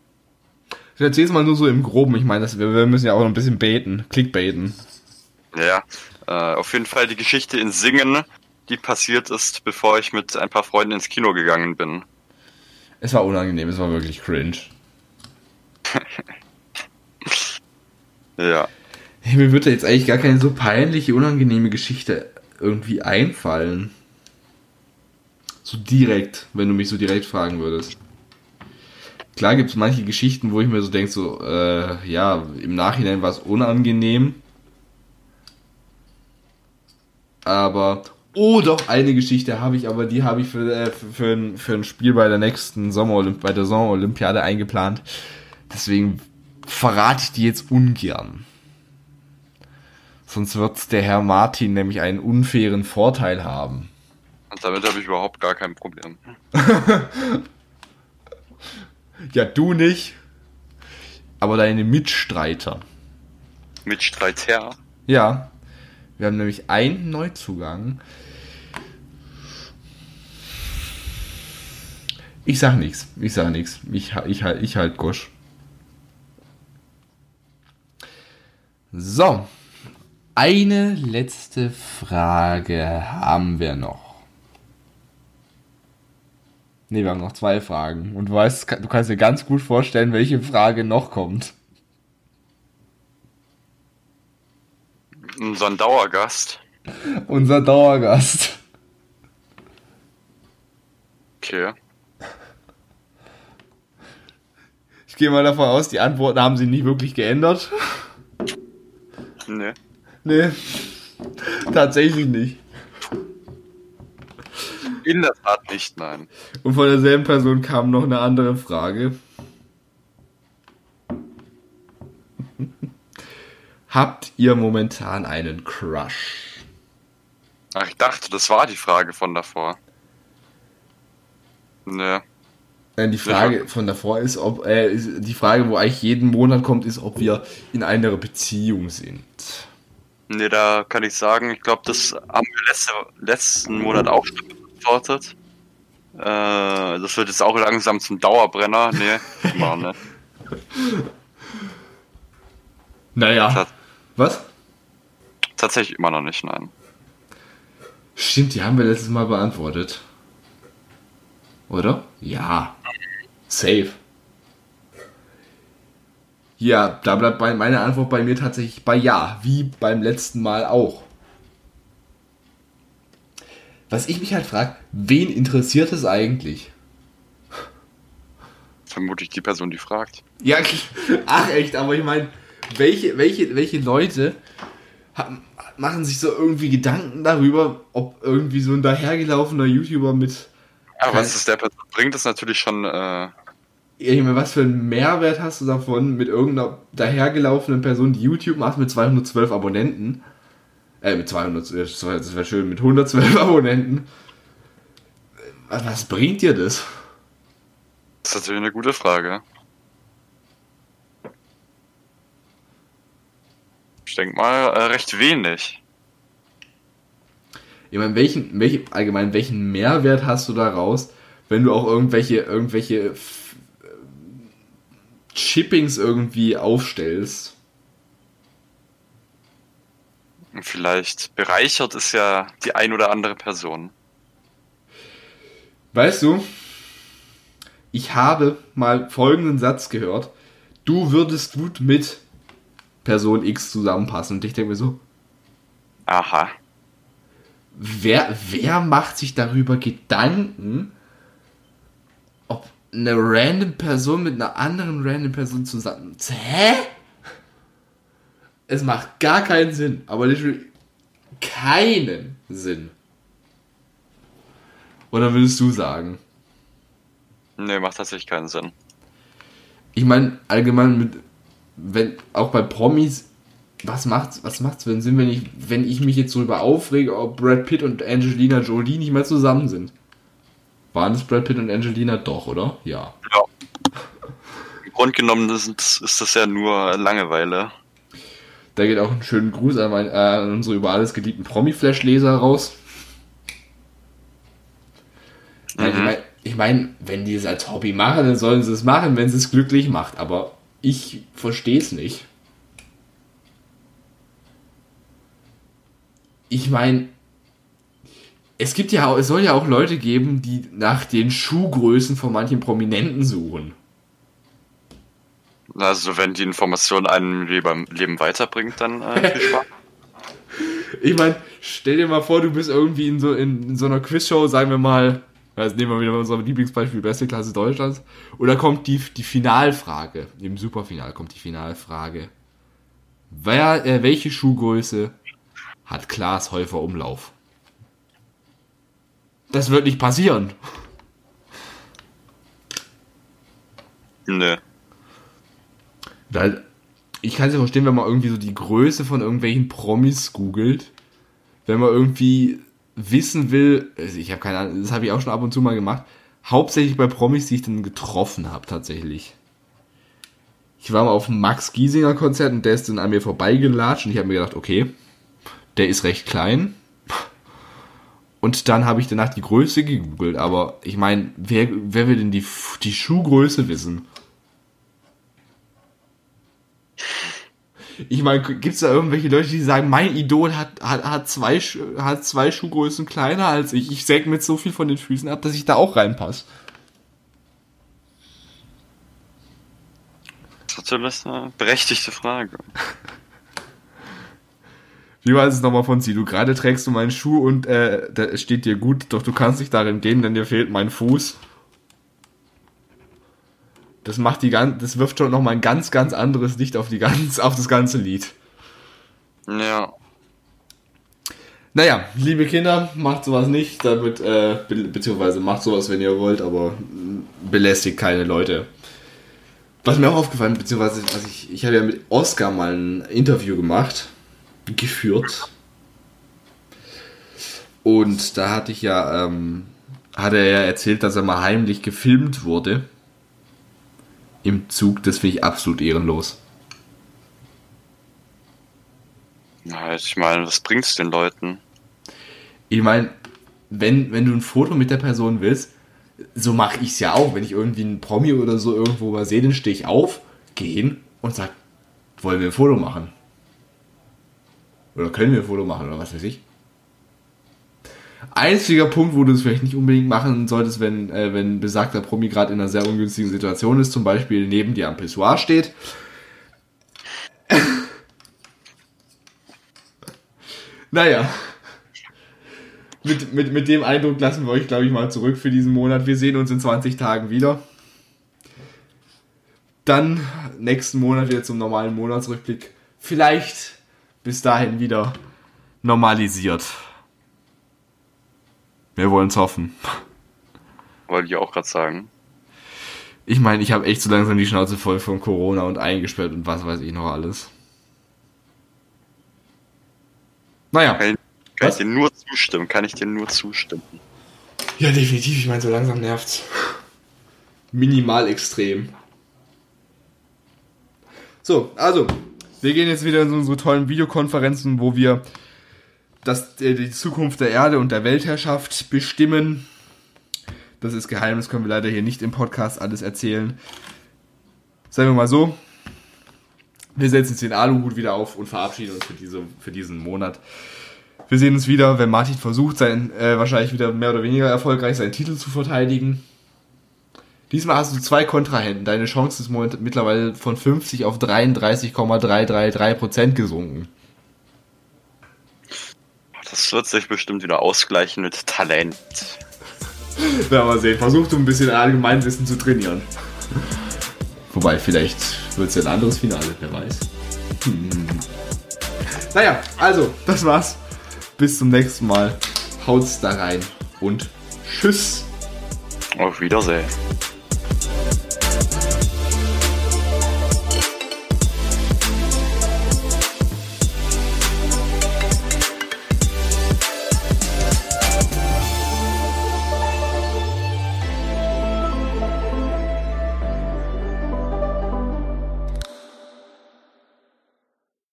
Ich erzähl's mal nur so im Groben. Ich meine, das- wir, wir müssen ja auch noch ein bisschen beten. Clickbaiten. ja, äh, auf jeden Fall die Geschichte in Singen, die passiert ist, bevor ich mit ein paar Freunden ins Kino gegangen bin. Es war unangenehm, es war wirklich cringe. Ja. Hey, mir würde jetzt eigentlich gar keine so peinliche, unangenehme Geschichte irgendwie einfallen. So direkt, wenn du mich so direkt fragen würdest. Klar gibt es manche Geschichten, wo ich mir so denke, so, äh, ja, im Nachhinein war es unangenehm. Aber, oh doch, eine Geschichte habe ich, aber die habe ich für, äh, für, für, ein, für ein Spiel bei der nächsten Sommerolymp bei der Sommerolympiade eingeplant. Deswegen verrate ich die jetzt ungern. Sonst wird der Herr Martin nämlich einen unfairen Vorteil haben. Und damit habe ich überhaupt gar kein Problem. Ja, du nicht. Aber deine Mitstreiter. Mitstreiter. Ja. Wir haben nämlich einen Neuzugang. Ich sag nichts. Ich sag nichts. Ich, ich, halt- ich halt Gosch. So. Eine letzte Frage haben wir noch. Ne, wir haben noch zwei Fragen. Und du weißt, du kannst dir ganz gut vorstellen, welche Frage noch kommt. Ein Dauergast. Unser Dauergast. Okay. Ich gehe mal davon aus, die Antworten haben sie nicht wirklich geändert. Nee. Nee, tatsächlich nicht. In der Tat nicht, nein. Und von derselben Person kam noch eine andere Frage. Habt ihr momentan einen Crush? Ach, ich dachte, das war die Frage von davor. Nee. Äh, Die Frage von davor ist, ob äh, ist- die Frage, wo eigentlich jeden Monat kommt, ist, ob wir in einer Beziehung sind. Nee, da kann ich sagen, ich glaube, das haben wir letzte, letzten Monat auch schon beantwortet. Äh, das wird jetzt auch langsam zum Dauerbrenner. Nee, immer, ne? Naja. Tat- Was? Tatsächlich immer noch nicht, nein. Stimmt, die haben wir letztes Mal beantwortet. Oder? Ja. Safe. Ja, da bleibt bei, meine Antwort bei mir tatsächlich bei Ja, wie beim letzten Mal auch. Was ich mich halt frage, wen interessiert es eigentlich? Vermutlich die Person, die fragt. Ja, ach echt, aber ich meine, welche, welche, welche Leute haben, machen sich so irgendwie Gedanken darüber, ob irgendwie so ein dahergelaufener YouTuber mit Aber Kein- was es der Person bringt, ist natürlich schon, äh, Ich meine, was für einen Mehrwert hast du davon, mit irgendeiner dahergelaufenen Person, die YouTube macht, mit 212 Abonnenten? Äh, mit 200, das wäre schön, mit 112 Abonnenten. Was bringt dir das? Das ist natürlich eine gute Frage. Ich denke mal, äh, recht wenig. Ich meine, welchen, welchen, allgemein, welchen Mehrwert hast du daraus, wenn du auch irgendwelche, irgendwelche äh, Chippings irgendwie aufstellst? Und vielleicht bereichert es ja die ein oder andere Person. Weißt du, ich habe mal folgenden Satz gehört. Du würdest gut mit Person X zusammenpassen. Und ich denke mir so, Aha. wer, wer macht sich darüber Gedanken, ob eine random Person mit einer anderen random Person zusammen. Hä? Es macht gar keinen Sinn, aber literally keinen Sinn. Oder würdest du sagen? Nee, macht tatsächlich keinen Sinn. Ich meine, allgemein mit, wenn, auch bei Promis, was macht's, was macht's für einen Sinn, wenn ich, wenn ich mich jetzt darüber aufrege, ob Brad Pitt und Angelina Jolie nicht mehr zusammen sind? Waren es Brad Pitt und Angelina doch, oder? Ja. Ja. Im Grunde genommen ist, ist das ja nur Langeweile. Da geht auch einen schönen Gruß an, mein, äh, an unsere über alles geliebten Promi-Flash-Leser raus. Ja, Ich Mhm. meine, ich mein, wenn die es als Hobby machen, dann sollen sie es machen, wenn sie es glücklich macht. Aber ich verstehe es nicht. Ich meine, es gibt ja, es soll ja auch Leute geben, die nach den Schuhgrößen von manchen Prominenten suchen. Also wenn die Information einem Leben, Leben weiterbringt, dann äh, viel Spaß. Ich meine, stell dir mal vor, du bist irgendwie in so, in, in so einer Quizshow, sagen wir mal, also nehmen wir wieder unser Lieblingsbeispiel, beste Klasse Deutschlands. Und da kommt die, die Finalfrage, im Superfinal kommt die Finalfrage. Wer, äh, welche Schuhgröße hat Klaas Häufer Umlauf? Das wird nicht passieren. Nö. Weil ich kann es ja verstehen, wenn man irgendwie so die Größe von irgendwelchen Promis googelt. Wenn man irgendwie wissen will, also ich habe keine Ahnung, das habe ich auch schon ab und zu mal gemacht. Hauptsächlich bei Promis, die ich dann getroffen habe, tatsächlich. Ich war mal auf dem Max Giesinger Konzert und der ist dann an mir vorbeigelatscht und ich habe mir gedacht, okay, der ist recht klein. Und dann habe ich danach die Größe gegoogelt, aber ich meine, wer, wer will denn die, die Schuhgröße wissen? Ich meine, gibt es da irgendwelche Leute, die sagen, mein Idol hat, hat, hat, zwei, hat zwei Schuhgrößen kleiner als ich. Ich säge mit so viel von den Füßen ab, dass ich da auch reinpasse. Das ist eine berechtigte Frage. Wie war es nochmal von Sie? Du gerade trägst du meinen Schuh und äh, der es steht dir gut, doch du kannst nicht darin gehen, denn dir fehlt mein Fuß. Das macht die gan das wirft schon nochmal ein ganz, ganz anderes Licht auf die ganz, auf das ganze Lied. Ja. Naja, liebe Kinder, macht sowas nicht, damit, äh, be beziehungsweise macht sowas, wenn ihr wollt, aber mm, belästigt keine Leute. Was mir auch aufgefallen, beziehungsweise, was ich, ich habe ja mit Oscar mal ein Interview gemacht, geführt. Und da hatte ich ja, ähm, hat er ja erzählt, dass er mal heimlich gefilmt wurde. Im Zug, das finde ich absolut ehrenlos. Na, ich meine, was bringt's den Leuten? Ich meine, wenn, wenn du ein Foto mit der Person willst, so mache ich es ja auch. Wenn ich irgendwie einen Promi oder so irgendwo mal sehe, dann stehe ich auf, gehe hin und sag, wollen wir ein Foto machen? Oder können wir ein Foto machen oder was weiß ich. Einziger Punkt, wo du es vielleicht nicht unbedingt machen solltest, wenn, äh, wenn besagter Promi gerade in einer sehr ungünstigen Situation ist, zum Beispiel neben dir am Pissoir steht. naja. Mit, mit, mit dem Eindruck lassen wir euch, glaube ich, mal zurück für diesen Monat. Wir sehen uns in 20 Tagen wieder. Dann nächsten Monat wieder zum normalen Monatsrückblick. Vielleicht bis dahin wieder normalisiert. Wir wollen es hoffen. Wollte ich auch gerade sagen. Ich meine, ich habe echt so langsam die Schnauze voll von Corona und eingesperrt und was weiß ich noch alles. Naja, Kann, ich- kann ich dir nur zustimmen, kann ich dir nur zustimmen. Ja, definitiv. Ich meine, so langsam nervt's. Minimal extrem. So, also, wir gehen jetzt wieder in unsere tollen Videokonferenzen, wo wir das, äh, die Zukunft der Erde und der Weltherrschaft bestimmen. Das ist geheim, das können wir leider hier nicht im Podcast alles erzählen. Sagen wir mal so, wir setzen jetzt den Aluhut wieder auf und verabschieden uns für, diese, für diesen Monat. Wir sehen uns wieder, wenn Martin versucht, sein, äh, wahrscheinlich wieder mehr oder weniger erfolgreich seinen Titel zu verteidigen. Diesmal hast du zwei Kontrahenten. Deine Chance ist mittlerweile von 50 auf 33,333% gesunken. Das wird sich bestimmt wieder ausgleichen mit Talent. Wir mal sehen. Versuch du ein bisschen Allgemeinwissen zu trainieren. Wobei, vielleicht wird es ja ein anderes Finale, wer weiß. Hm. Naja, also, das war's. Bis zum nächsten Mal. Haut's da rein und tschüss. Auf Wiedersehen.